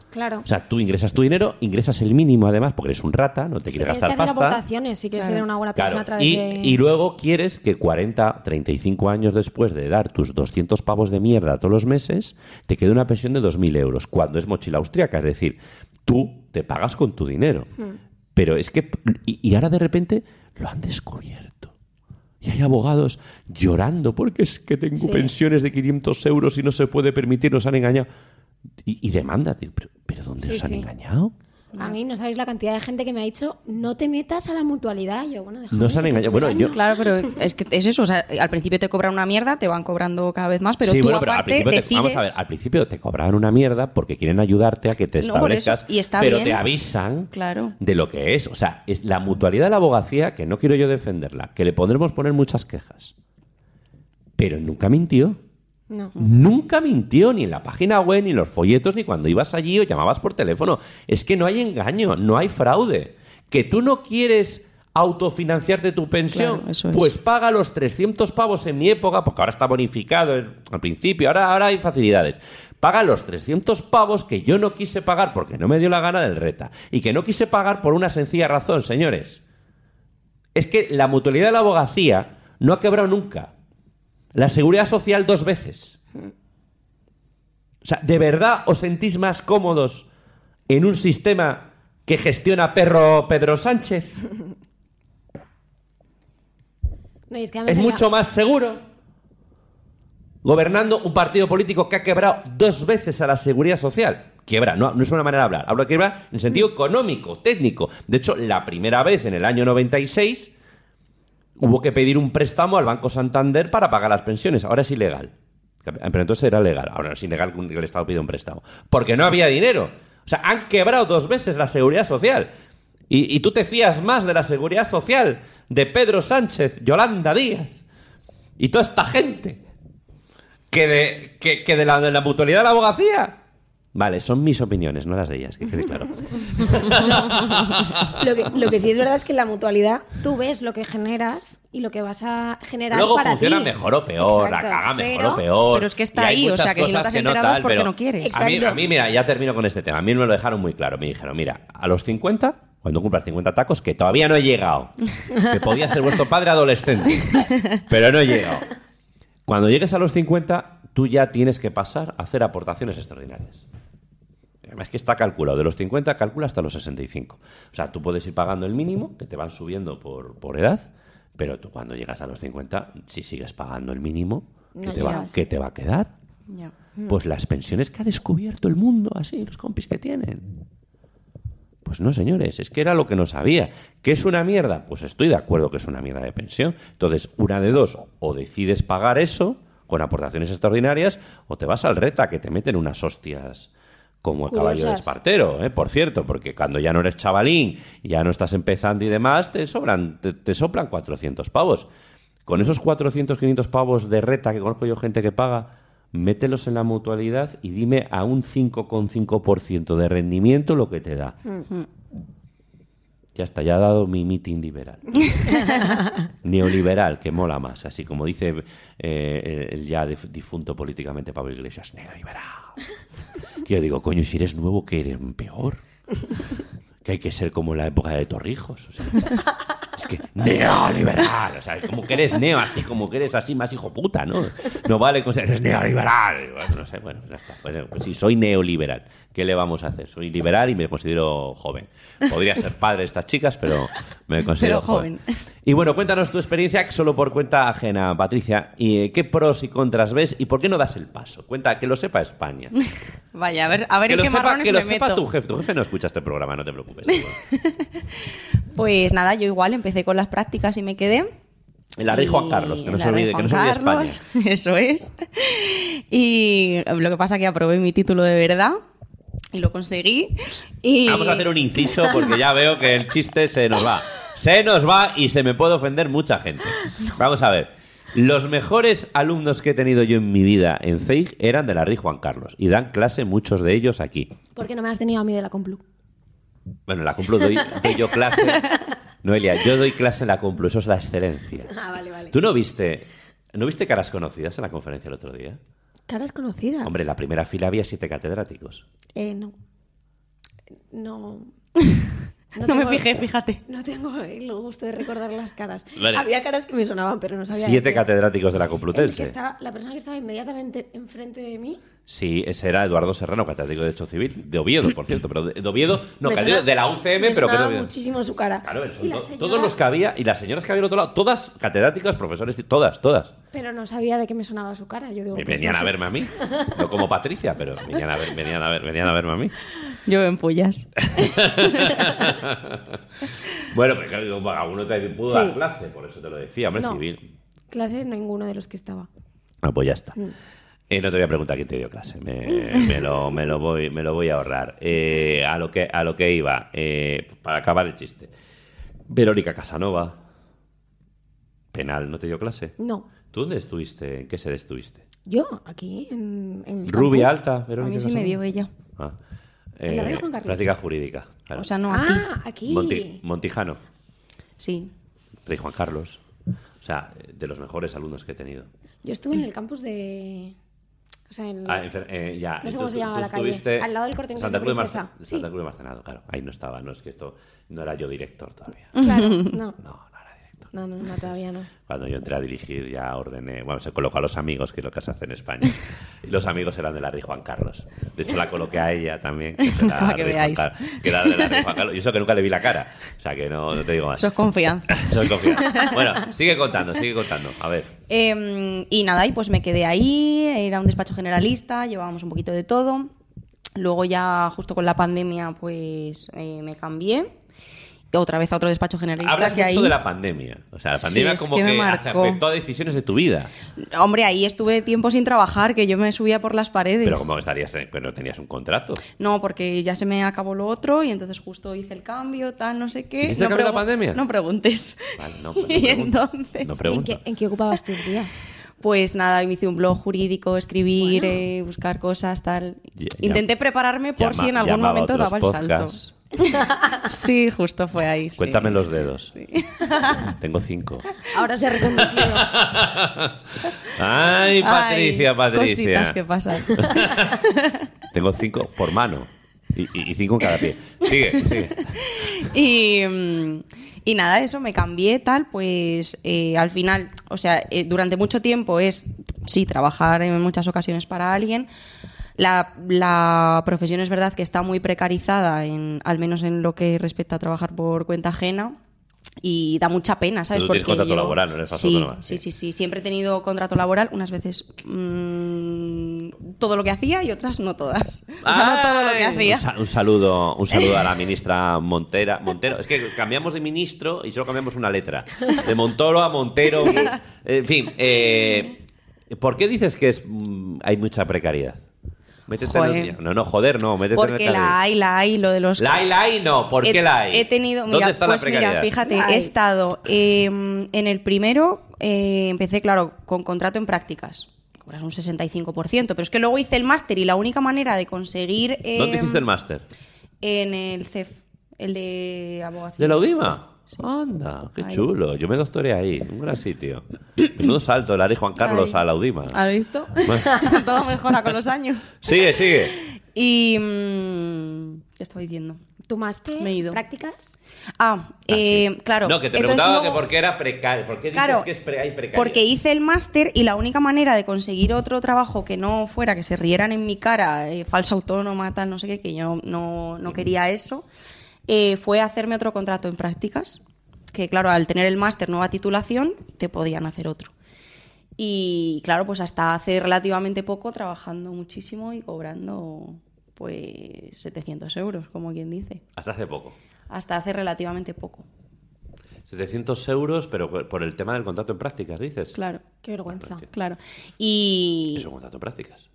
Claro. O sea, tú ingresas tu dinero, ingresas el mínimo además, porque eres un rata, no te Es que quieres tienes que gastar hacer pasta. aportaciones si quieres tener una buena Claro, persona a través y, de... y luego quieres que 40, 35 años después de dar tus 200 pavos de mierda todos los meses, te quede una pensión de 2.000 euros, cuando es mochila austriaca. Es decir, tú te pagas con tu dinero. Pero es que... Y, y ahora de repente lo han descubierto. Y hay abogados llorando porque es que tengo Sí. pensiones de 500 euros y no se puede permitir, nos han engañado. Y, y demanda, ¿pero, pero dónde Sí, os han sí. engañado? A mí no sabéis la cantidad de gente que me ha dicho, no te metas a la mutualidad. Yo, bueno, déjame Nos han engañado. Bueno, yo-. Claro, pero es que es eso. O sea, al principio te cobran una mierda, te van cobrando cada vez más, pero sí, tú bueno, pero al aparte principio te, vamos a ver, al principio te cobraban una mierda porque quieren ayudarte a que te No, establezcas, y está pero bien. te avisan Claro. de lo que es. O sea, es la mutualidad de la abogacía, que no quiero yo defenderla, que le pondremos poner muchas quejas. Pero nunca mintió. No. Nunca mintió, ni en la página web, ni en los folletos, ni cuando ibas allí o llamabas por teléfono. Es que no hay engaño, no hay fraude. Que tú no quieres autofinanciarte tu pensión, Claro, eso es. pues paga los 300 pavos en mi época, porque ahora está bonificado eh, al principio, ahora, ahora hay facilidades. Paga los 300 pavos que yo no quise pagar porque no me dio la gana del reta. Y que no quise pagar por una sencilla razón, señores. Es que la mutualidad de la abogacía no ha quebrado nunca. La seguridad social dos veces. O sea, ¿de verdad os sentís más cómodos en un sistema que gestiona perro Pedro Sánchez? No, es que además ¿Es había- mucho más seguro? Gobernando un partido político que ha quebrado dos veces a la seguridad social. Quiebra, no, no es una manera de hablar. Hablo de quiebra en sentido económico, técnico. De hecho, la primera vez en el año 96 hubo que pedir un préstamo al Banco Santander para pagar las pensiones. Ahora es ilegal. Pero entonces era legal. Ahora es ilegal que el Estado pida un préstamo. Porque no había dinero. O sea, han quebrado dos veces la seguridad social. Y, tú te fías más de la seguridad social de Pedro Sánchez, Yolanda Díaz y toda esta gente que de, que, que de, la, de la mutualidad de la abogacía. Vale, son mis opiniones, no las de ellas, que quede claro. Lo que, lo que sí es verdad es que en la mutualidad tú ves lo que generas y lo que vas a generar Luego para funciona ti. mejor o peor, Exacto, la caga mejor pero- o peor. Pero es que está ahí, o sea, que si no te has que enterado es tal, porque no quieres. A mí, a mí, mira, ya termino con este tema. A mí me lo dejaron muy claro. Me dijeron, mira, a los 50, cuando cumplas 50 tacos, que todavía no he llegado, que podía ser vuestro padre adolescente, pero no he llegado. Cuando llegues a los 50, tú ya tienes que pasar a hacer aportaciones extraordinarias. Además que está calculado. De los 50 calcula hasta los 65. O sea, tú puedes ir pagando el mínimo, que te van subiendo por, por edad, pero tú cuando llegas a los 50, si sigues pagando el mínimo, ¿qué, No te, va, qué te va a quedar? Ya. Pues las pensiones que ha descubierto el mundo, así, los compis que tienen. Pues no, señores, es que era lo que no sabía. ¿Que es una mierda? Pues estoy de acuerdo que es una mierda de pensión. Entonces, una de dos, o decides pagar eso con aportaciones extraordinarias, o te vas al reta, que te meten unas hostias como el caballo de. Espartero, ¿eh? por cierto, porque cuando ya no eres chavalín, ya no estás empezando y demás, te sobran, te, te soplan 400 pavos. Con esos 400, 500 pavos de reta que conozco yo gente que paga, mételos en la mutualidad y dime a un 5,5% de rendimiento lo que te da. Ya está, ya ha dado mi meeting liberal. Neoliberal, que mola más, así como dice eh, el ya dif- difunto políticamente Pablo Iglesias, neoliberal. Que yo digo, coño, si eres nuevo, que eres peor. Que hay que ser como en la época de Torrijos. o sea, Es que neoliberal, o sea, como que eres neo, así como que eres así más hijo puta, ¿no? No vale con ser eres neoliberal. Bueno, no sé, bueno, ya está. Pues, pues sí, soy neoliberal. ¿Qué le vamos a hacer? Soy liberal y me considero joven. Podría ser padre de estas chicas, pero me considero Pero joven. Y bueno, cuéntanos tu experiencia solo por cuenta ajena, Patricia. ¿Y eh, qué pros y contras ves y por qué no das el paso? Cuenta, que lo sepa España. Vaya, a ver, a ver que en lo qué sepa, marrones que lo sepa tu jefe. Tu jefe no escucha este programa, no te preocupes. Pues nada, yo igual empecé con las prácticas y me quedé. La Rey Juan Carlos, que no se olvide, que no se olvide España. Eso es. Y lo que pasa es que aprobé mi título de verdad y lo conseguí. Y Vamos a hacer un inciso porque ya veo que el chiste se nos va. Se nos va y se me puede ofender mucha gente. Vamos a ver. Los mejores alumnos que he tenido yo en mi vida en CEIG eran de la RI Juan Carlos y dan clase muchos de ellos aquí. ¿Por qué no me has tenido a mí de la Complu? Bueno, en la Complu doy, doy yo clase. Noelia, yo doy clase en la Complu, eso es la excelencia. Ah, vale, vale. ¿Tú no viste, no viste caras conocidas en la conferencia el otro día? Caras conocidas. Hombre, en la primera fila había siete catedráticos. Eh, no. No. No me fijé, fíjate. No tengo el gusto de recordar las caras. Vale. Había caras que me sonaban, pero no sabía. Siete de catedráticos de la El que Complutense. estaba, la persona que estaba inmediatamente enfrente de mí. Sí, ese era Eduardo Serrano, catedrático de Derecho Civil, de Oviedo, por cierto, pero de, de Oviedo, no, catedrático de la UCM, me pero que de sonaba Oviedo. muchísimo su cara. Claro, la to- señora- todos los que había, y las señoras que había al otro lado, todas catedráticas, profesores, todas, todas. Pero no sabía de qué me sonaba su cara. Yo digo, Me pues venían no a sé. verme a mí, no como Patricia, pero venían a, ver, venían, a ver, venían a verme a mí. Yo en pullas. Bueno, pues claro, digo, alguno te pudo Sí. dar clase, por eso te lo decía, hombre, No. civil. Clase, ninguno de los que estaba. Ah, pues ya está. Eh, no te voy a preguntar quién te dio clase, me, me lo, me, lo voy, me lo voy a ahorrar. Eh, a, lo que, a lo que iba, eh, para acabar el chiste. Verónica Casanova, penal, ¿no te dio clase? No. ¿Tú dónde estuviste? ¿En qué sede estuviste? Yo, aquí, en, en el Rubia campus. alta, A Verónica mí sí me dio ella. Ah. ¿En la Rey Juan Carlos? práctica jurídica. claro. O sea, no aquí. Ah, aquí. Monti- Montijano, Sí. Rey Juan Carlos. O sea, de los mejores alumnos que he tenido. Yo estuve en el campus de. O sea, en. Ah, enfer- eh, ya. No sé cómo se llama la calle. Al lado del Corte Santa de Cruz de, Sí. Santa Cruz de Marcenado, claro. Ahí no estaba, no es que esto no era yo director todavía. Claro, no. No, no. No, no, todavía no. Cuando yo entré a dirigir ya ordené, bueno, se colocó a los amigos, que es lo que se hace en España. Y los amigos eran de la Rey Juan Carlos. De hecho, la coloqué a ella también, que, Para que Rey Juan veáis. Carlos, que era de la Rey Juan Carlos. Y eso que nunca le vi la cara. O sea, que no, no te digo más. Eso es confianza. Soy confiado. Bueno, sigue contando, sigue contando. A ver. Eh, y nada, y pues me quedé ahí, era un despacho generalista, llevábamos un poquito de todo. Luego ya justo con la pandemia pues eh, me cambié. Otra vez a otro despacho generalista Hablas que mucho ahí... de la pandemia. O sea, la pandemia como que que, afectó a decisiones de tu vida. Hombre, ahí estuve tiempo sin trabajar, que yo me subía por las paredes. Pero como estarías, pero no tenías un contrato. No, porque ya se me acabó lo otro y entonces justo hice el cambio, tal, no sé qué. ¿Hiciste no la pandemia? No preguntes. Vale, no, no y entonces... No ¿En qué, ¿En qué ocupabas tus días? Pues nada, me hice un blog jurídico, escribir, Bueno. eh, buscar cosas, tal. Ya- Intenté prepararme por Llama- si en algún momento daba el podcasts. salto. Sí, justo fue ahí. sí. Cuéntame los dedos. Tengo cinco. Ahora se ha reconducido. Ay, Patricia, Ay, Patricia. Cositas que pasan. Tengo cinco por mano. Y, y- y cinco en cada pie. Sigue, sigue. y, mm, y nada, eso me cambié, tal, pues eh, al final, o sea, eh, durante mucho tiempo es, sí, trabajar en muchas ocasiones para alguien. La, la profesión es verdad que está muy precarizada, en, al menos en lo que respecta a trabajar por cuenta ajena. Y da mucha pena, ¿sabes? Tú Porque contrato yo- laboral, no eres sí, autónoma, sí, sí. Siempre he tenido contrato laboral, unas veces mm, todo lo que hacía y otras no todas. O sea, no todo lo que hacía. Un, sa- un saludo, un saludo a la ministra Montera. Montero. Es que cambiamos de ministro y solo cambiamos una letra. De Montoro a Montero. En fin, eh, ¿por qué dices que es mm, hay mucha precariedad? Métete en el- Joder. No, no, joder, no. Métete en Porque el la hay, la hay, lo de los... La hay, la hay, no. ¿Por he, qué la hay? He tenido, ¿Dónde mira, está pues la precariedad? mira, fíjate, La he estado eh, en el primero, eh, empecé, claro, con contrato en prácticas. Cobras un 65%, pero es que luego hice el máster y la única manera de conseguir... eh, ¿Dónde hiciste el máster? En el CEF, el de abogacía. ¿De la UDIMA? Anda, qué Ahí. chulo. Yo me doctoré ahí, un gran sitio. Menudo salto, el Ari Juan Carlos Ahí. a la UDIMA. ¿Has visto? Bueno. Todo mejora con los años. Sigue, sigue. Y... mm, ¿Qué estaba diciendo? ¿Tu máster? Me he ido. ¿Prácticas? Ah, Ah, eh, sí. claro. No, que te entonces preguntaba luego- que por qué era precario. ¿Por qué dices Claro, que es pre hay precario? porque hice el máster y la única manera de conseguir otro trabajo que no fuera que se rieran en mi cara, eh, falsa autónoma, tal, no sé qué, que yo no, no quería eso, eh, fue hacerme otro contrato en prácticas. Que claro, al tener el máster, nueva titulación, te podían hacer otro. Y claro, pues hasta hace relativamente poco trabajando muchísimo y cobrando pues 700 euros, como quien dice. Hasta hace poco. Hasta hace relativamente poco. 700 euros, pero por- el tema del contrato en prácticas, dices. Claro, Qué vergüenza. claro. Y Es un contrato en prácticas.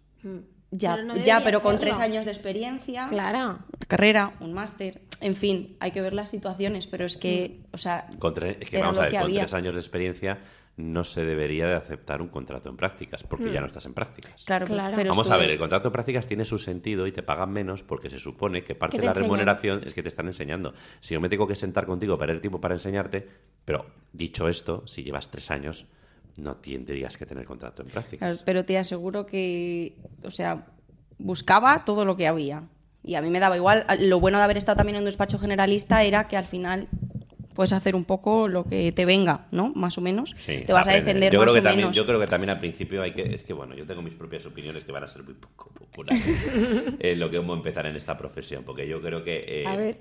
Ya, Pero no ya, pero con serlo. tres años de experiencia, Claro. una carrera, un máster, en fin, hay que ver las situaciones, pero es que, o sea, Con tres- es que vamos a ver, que con había. tres años de experiencia no se debería de aceptar un contrato en prácticas, porque ya no estás en prácticas. claro, Claro. pero Vamos a ver, el contrato de prácticas tiene su sentido y te pagan menos porque se supone que parte de la enseñan. remuneración es que te están enseñando. Si yo me tengo que sentar contigo, perder tiempo para enseñarte, pero dicho esto, si llevas tres años, no tendrías que tener contrato en prácticas. Claro, pero te aseguro que, o sea, buscaba todo lo que había. Y a mí me daba igual. Lo bueno de haber estado también en un despacho generalista era que al final puedes hacer un poco lo que te venga, ¿no? Más o menos. Sí, te vas a defender yo más creo que o también, menos. Yo creo que también al principio hay que... Es que bueno, yo tengo mis propias opiniones que van a ser muy poco populares en lo que vamos a empezar en esta profesión, porque yo creo que... eh, A ver.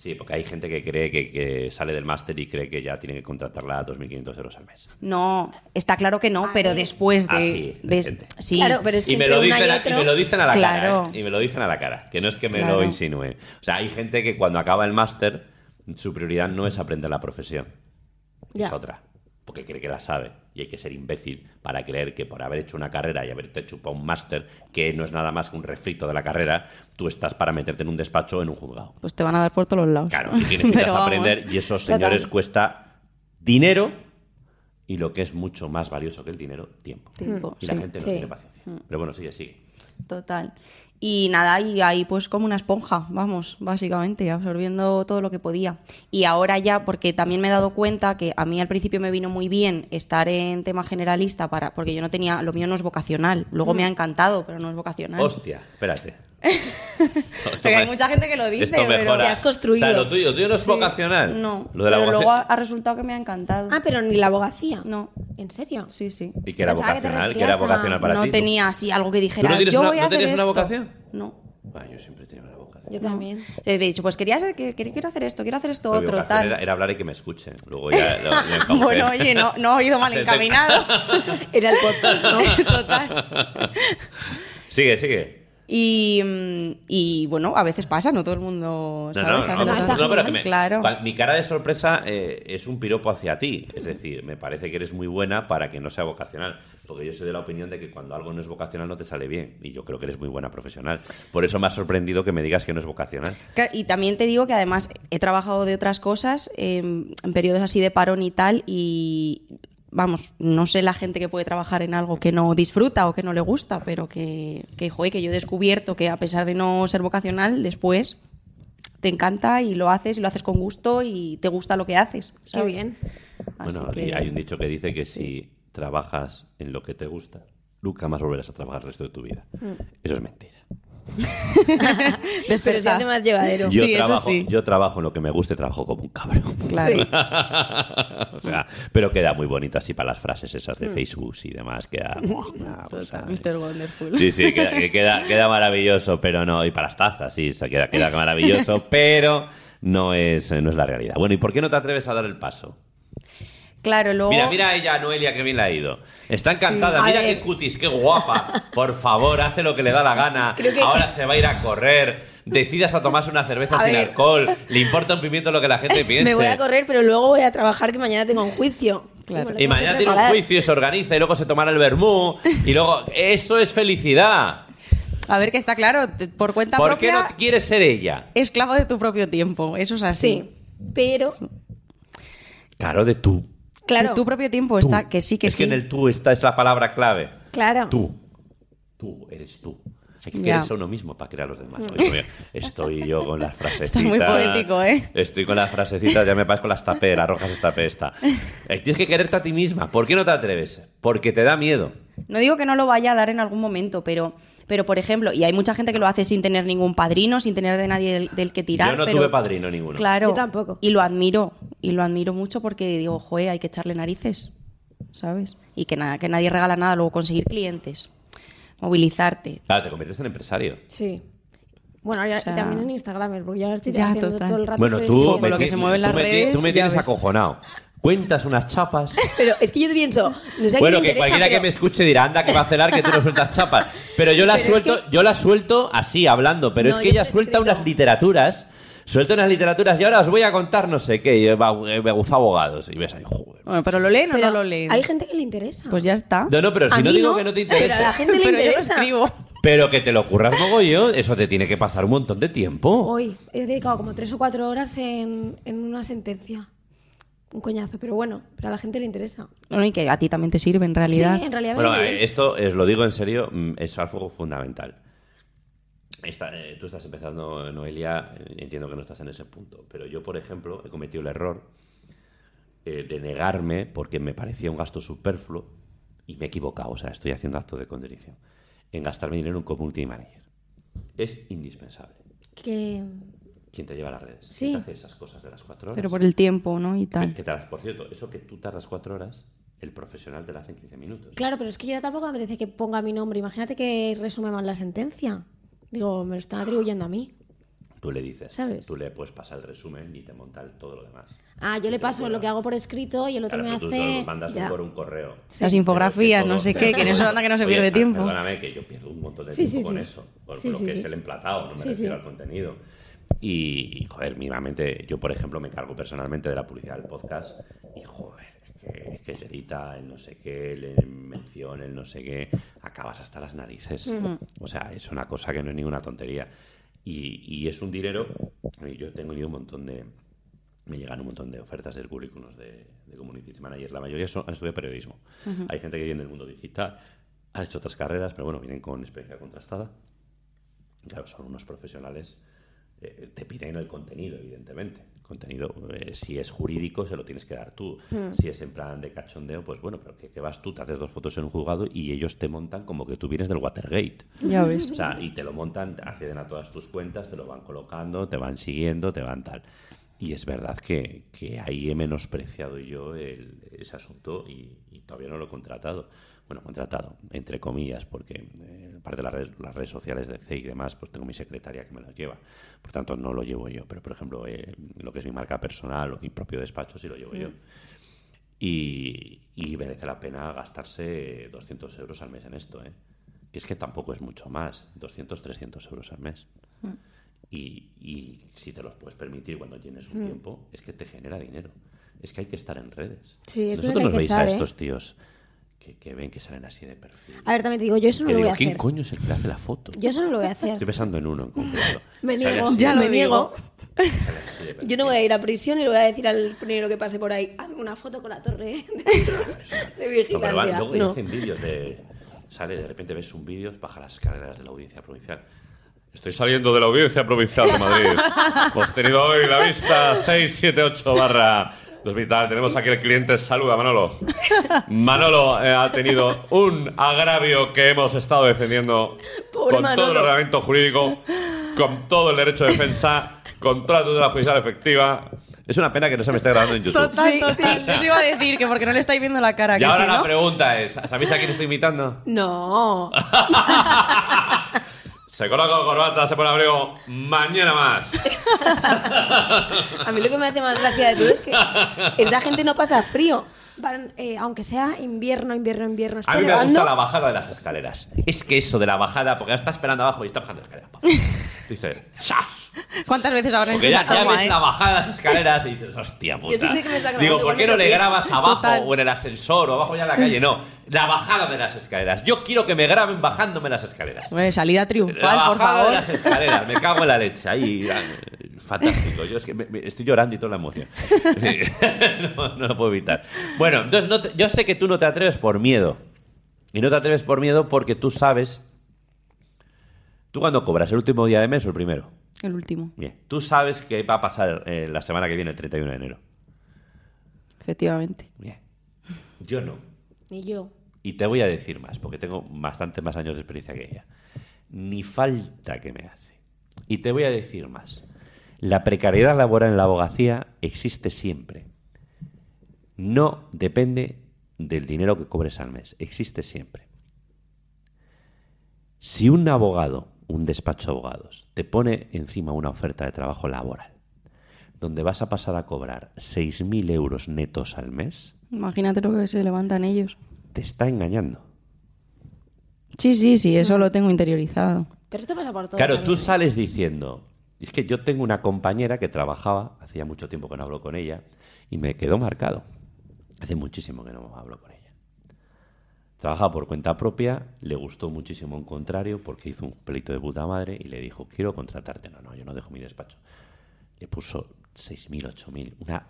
Sí, porque hay gente que cree que, que sale del máster y cree que ya tiene que contratarla a 2.500 euros al mes. No, está claro que no, pero después de... Ah, sí, de- decente. sí. Claro, pero es que y, me lo dicen, y a- otro... y me lo dicen a la Claro. cara, ¿eh? Y me lo dicen a la cara, que no es que me Claro. lo insinúe. O sea, hay gente que cuando acaba el máster, su prioridad no es aprender la profesión, Ya. es otra. Porque cree que la sabe. Y hay que ser imbécil para creer que por haber hecho una carrera y haberte chupado un máster, que no es nada más que un refrito de la carrera, tú estás para meterte en un despacho o en un juzgado. Pues te van a dar por todos los lados. Claro, y necesitas aprender y esos Total. señores cuesta dinero y lo que es mucho más valioso que el dinero, tiempo. Tiempo, Y la sí. gente no Sí. tiene paciencia. Pero bueno, sigue, sigue. Total. Y nada, y ahí pues como una esponja, vamos, básicamente, absorbiendo todo lo que podía. Y ahora ya, porque también me he dado cuenta que a mí al principio me vino muy bien estar en tema generalista, para porque yo no tenía, lo mío no es vocacional. Luego me ha encantado, pero no es vocacional. Hostia, espérate. Porque hay mucha gente que lo dice, Esto pero mejora. Te has construido. O sea, lo tuyo, lo tuyo no es Sí. vocacional. No, Lo de la pero luego ha, ha resultado que me ha encantado. Ah, pero ni la abogacía. No, ¿En serio? sí, sí. ¿Y que era Pensaba vocacional? ¿Que era vocacional para no ti? tenía así algo que dijera, no tienes yo una- voy a no hacer tenías una esto". vocación? No. Ah, yo siempre he tenido una vocación. Yo también. He dicho, pues quería que- que- quiero hacer esto, quiero hacer esto Pero otro, tal. Era, era hablar y que me escuchen. Luego ya lo. Bueno, oye, no, no he ido mal encaminado. Era el podcast, ¿no? Total. Sigue, sigue. Y, mm, y bueno, a veces pasa, no todo el mundo No, ¿sabes? no, hace no, las no, está cosas. no, pero genial. que me- Claro. cua- mi cara de sorpresa eh, es un piropo hacia ti. Es decir, me parece que eres muy buena para que no sea vocacional. Porque yo soy de la opinión de que cuando algo no es vocacional no te sale bien. Y yo creo que eres muy buena profesional. Por eso me ha sorprendido que me digas que no es vocacional. Y también te digo que además he trabajado de otras cosas eh, en periodos así de parón y tal y vamos, no sé la gente que puede trabajar en algo que no disfruta o que no le gusta, pero que, que, joder, que yo he descubierto que a pesar de no ser vocacional, después te encanta y lo haces y lo haces con gusto y te gusta lo que haces. Qué ¿sabes? bien. Así bueno, que- hay un dicho que dice que si trabajas en lo que te gusta, nunca más volverás a trabajar el resto de tu vida. Mm. Eso es mentira. Pero se hace más llevadero. Yo, Sí, eso trabajo, sí. yo trabajo en lo que me guste, trabajo como un cabrón. Claro. o sea, pero queda muy bonito así para las frases esas Mm. de Facebook y demás. Queda. Total, Mr. Wonderful. Sí, sí, queda, que queda, queda maravilloso, pero no. Y para las tazas, sí, se queda, queda maravilloso, pero no es, no es la realidad. Bueno, ¿y por qué no te atreves a dar el paso? Claro, luego... Mira, mira a ella, Noelia, que bien le ha ido. Está encantada, mira ver. qué cutis, qué guapa. Por favor, hace lo que le da la gana. Que- Ahora se va a ir a correr. Decidas a tomarse una cerveza A sin ver. alcohol. Le importa un pimiento lo que la gente piense. Me voy a correr, pero luego voy a trabajar que mañana tengo un juicio. Claro. Y mañana tiene un juicio y se organiza y luego se tomará el vermú. Y luego, eso es felicidad. A ver, que está claro, por cuenta ¿Por qué propia, no quieres ser ella? esclavo de tu propio tiempo. Eso es así. Sí, pero, Claro, de tú. Claro, De tu propio tiempo está, Tú. que sí, que es sí. que en el tú esta es la palabra clave. claro. Tú. Tú, eres tú. Hay que quererse a uno mismo para crear a los demás. Oye, oye, estoy yo con las frasecitas. Estás muy poético, ¿eh? Estoy con las frasecitas, ya me parezco las tapé, las rojas esta esta. Eh, Tienes que quererte a ti misma. ¿Por qué no te atreves? Porque te da miedo. No digo que no lo vaya a dar en algún momento, pero, pero por ejemplo, y hay mucha gente que lo hace sin tener ningún padrino, sin tener de nadie del, del que tirar. Yo no pero- tuve padrino ninguno. Claro. Yo tampoco. Y lo admiro. Y lo admiro mucho porque digo, joder, hay que echarle narices. ¿Sabes? Y que, nada, que nadie regala nada, luego conseguir clientes. Movilizarte. Claro, te conviertes en empresario. Sí. Bueno, ahora O sea- también en Instagram, porque yo ahora estoy Ya, haciendo total. todo el rato. Bueno, tú lo me que se ti- mueven las tú me ti- redes, Tú me tienes acojonado. Cuentas unas chapas. Pero es que yo pienso, no sé a Bueno, que interesa, cualquiera que pero- me escuche dirá, anda, que va a celar que tú no sueltas chapas. Pero yo las Pero es suelto, que- yo las suelto así, hablando. Pero No, es que ella te suelta escrito. unas literaturas. Suelta unas literaturas y ahora os voy a contar no sé qué. y Me gusta abogados. Y ves ahí, joder. Bueno, pero lo leen o Pero no lo leen. Hay gente que le interesa. Pues ya está. No, no, pero A si no mí digo no, que no te pero a la interesa. gente le Pero yo lo interesa. escribo. Pero que te lo curras mogollón, eso te tiene que pasar un montón de tiempo. Hoy he dedicado como tres o cuatro horas en, en una sentencia. Un coñazo, pero bueno, pero a la gente le interesa. Bueno, y que a ti también te sirve en realidad. Sí, en realidad Bueno, eh, esto os lo digo en serio, mm, es algo fundamental. Esta- eh, tú estás empezando, Noelia, entiendo que no estás en ese punto, pero yo, por ejemplo, he cometido el error eh, de negarme porque me parecía un gasto superfluo y me he equivocado, o sea, estoy haciendo acto de contrición, en gastarme dinero en un community manager. Es indispensable. Que ¿Quién te lleva a las redes? Sí. ¿Quién te hace esas cosas de las cuatro horas? Pero por el tiempo, ¿no? Y tal. que tardas- por cierto, eso que tú tardas cuatro horas, el profesional te lo hace en 15 minutos. Claro, pero es que yo tampoco me apetece que ponga mi nombre. Imagínate que resume mal la sentencia. Digo, me lo están atribuyendo a mí. Tú le dices, ¿Sabes? tú le puedes pasar el resumen y te monta el- todo lo demás. Ah, yo le paso lo que hago por escrito y el otro Claro, me tú hace. lo mandas Ya. por un correo. Las infografías, no sé qué, que en eso anda que no se Oye, pierde ah, tiempo. Perdóname que yo pierdo un montón de Sí, tiempo sí, con sí. eso, por Sí, lo sí, que sí. es el emplatado, no me Sí, refiero sí. al contenido. Y, joder, mínimamente, yo por ejemplo me cargo personalmente de la publicidad del podcast y joder, que, que te edita el no sé qué, el mención, el no sé qué, acabas hasta las narices. O sea, es una cosa que no es ninguna tontería. Y, y es un dinero, yo he tenido un montón de, me llegan un montón de ofertas del currículum de, de community manager. La mayoría son, han estudiado periodismo. Hay gente que viene del mundo digital, ha hecho otras carreras, pero bueno, vienen con experiencia contrastada. Claro, son unos profesionales. Eh, te piden el contenido, evidentemente. El contenido, eh, si es jurídico, se lo tienes que dar tú. Si es en plan de cachondeo, pues bueno, pero que, que vas tú, te haces dos fotos en un juzgado y ellos te montan como que tú vienes del Watergate. Ya ves. O sea, y te lo montan, acceden a todas tus cuentas, te lo van colocando, te van siguiendo, te van tal. Y es verdad que, que ahí he menospreciado yo el- ese asunto y, y todavía no lo he contratado. Bueno, contratado, entre comillas, porque eh, aparte de las redes, las redes sociales de CEI y demás, pues tengo mi secretaria que me las lleva. Por tanto, no lo llevo yo. Pero, por ejemplo, eh, lo que es mi marca personal o mi propio despacho, sí lo llevo yo. Y, y merece la pena gastarse 200 euros al mes en esto, ¿eh? Que es que tampoco es mucho más, 200, 300 euros al mes. Y, y si te los puedes permitir cuando tienes un tiempo, es que te genera dinero. Es que hay que estar en redes. Sí, es verdad Vosotros que hay nos que veis estar, a ¿eh? estos tíos que, que ven que salen así de perfil. A ver, también te digo, yo eso no que lo voy digo, a ¿quién hacer. coño es el que le hace la foto? Yo eso no lo voy a hacer. Estoy pensando en uno en concreto. Me niego. así Ya lo me niego. Yo no voy a ir a prisión y le voy a decir al primero que pase por ahí, hazme una foto con la torre de, de No, pero van- vigilancia. luego No. hacen vídeos de. Sale, de repente ves un vídeo, baja las escaleras de la audiencia provincial. Estoy saliendo de la audiencia provincial de Madrid. Hemos tenido hoy la vista 678 barra 2000. Tenemos aquí el cliente. Saluda, Manolo. Manolo eh, ha tenido un agravio que hemos estado defendiendo Pobre con todo el ordenamiento jurídico, con todo el derecho de defensa, con toda la tutela judicial efectiva. Es una pena que no se me esté grabando en YouTube. Total, total. Yo os iba a decir que porque no le estáis viendo la cara. Y que ahora la pregunta es, ¿sabéis a quién estoy imitando? No. Se coloca corbata, se pone abrigo, mañana más. A mí lo que me hace más gracia de todo es que esta gente no pasa frío. Van, eh, aunque sea invierno, invierno, invierno, A esté mí me nevando. gusta la bajada de las escaleras. Es que eso de la bajada, porque está esperando abajo y está bajando la escalera. Dice, ¡zas! ¿Cuántas veces habrán hecho Porque ya, esa ya toma, ves eh? la bajada de las escaleras y dices, hostia puta. sí sé que me está grabando, Digo, ¿por qué no le grabas abajo Total. o en el ascensor o abajo ya en la calle? No, la bajada de las escaleras. Yo quiero que me graben bajándome las escaleras. Hombre, salida La triunfal, por bajada favor. de las escaleras, me cago en la leche. Ahí, ah, fantástico. Yo es que me- me- estoy llorando y toda la emoción. no, no lo puedo evitar. Bueno, entonces no te- yo sé que tú no te atreves por miedo. Y no te atreves por miedo porque tú sabes. ¿Tú cuando cobras? ¿El último día de mes o el primero? El último, Bien. Tú sabes que va a pasar eh, la semana que viene, el 31 de enero. efectivamente. Bien. Yo no. Ni yo. Y te voy a decir más, porque tengo bastante más años de experiencia que ella. Ni falta que me hace. Y te voy a decir más. La precariedad laboral en la abogacía existe siempre. No depende del dinero que cobres al mes. Existe siempre. Si un abogado, un despacho de abogados, te pone encima una oferta de trabajo laboral, donde vas a pasar a cobrar 6.000 euros netos al mes, Imagínate lo que se levantan ellos. te está engañando. Sí, sí, sí, eso lo tengo interiorizado. Pero esto pasa por todo. Claro, tú sales diciendo, es que yo tengo una compañera que trabajaba, hacía mucho tiempo que no hablo con ella, y me quedó marcado. Hace muchísimo que no hablo con ella. Trabajaba por cuenta propia, le gustó muchísimo un contrario porque hizo un pelito de puta madre y le dijo, quiero contratarte. No, no, yo no dejo mi despacho. Le puso 6.000, 8.000, una...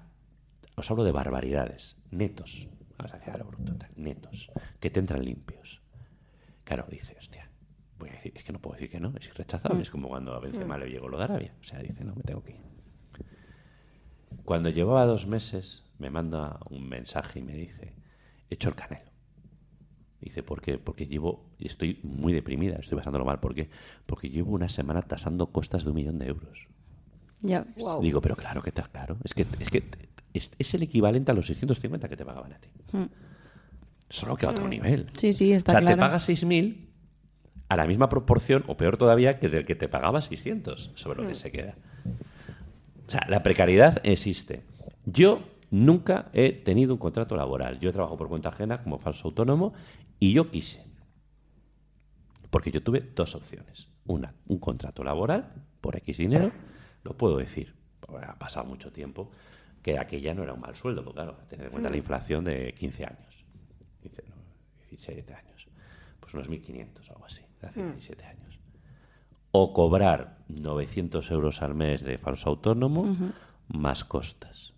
Os hablo de barbaridades, netos. Vamos a lo bruto, netos, que te entran limpios. Claro, dice, hostia, voy a decir, es que no puedo decir que no, es irrechazable. Es como cuando a Benzema le llegó lo de Arabia. O sea, dice, no, me tengo que ir. Cuando llevaba dos meses, me manda un mensaje y me dice, he hecho el canelo. Dice, ¿por qué? Porque llevo, estoy muy deprimida, estoy pasándolo mal. ¿Por qué? Porque llevo una semana tasando costas de un millón de euros. Ya ves. Digo, pero claro que estás claro. Es que, es, que es, es el equivalente a los 650 que te pagaban a ti. Solo que a otro nivel. Sí, sí, está o sea, claro. te pagas 6.000 a la misma proporción, o peor todavía, que del que te pagaba 600 sobre lo que se queda. O sea, la precariedad existe. Yo nunca he tenido un contrato laboral. Yo trabajo por cuenta ajena como falso autónomo y yo quise. Porque yo tuve dos opciones. Una, un contrato laboral por X dinero. Lo puedo decir, ha pasado mucho tiempo, que aquella no era un mal sueldo, porque claro, tened en cuenta la inflación de 15 años. 15, no, 17 años. Pues unos 1.500 o algo así, de hace 17 años. O cobrar 900 euros al mes de falso autónomo más costas.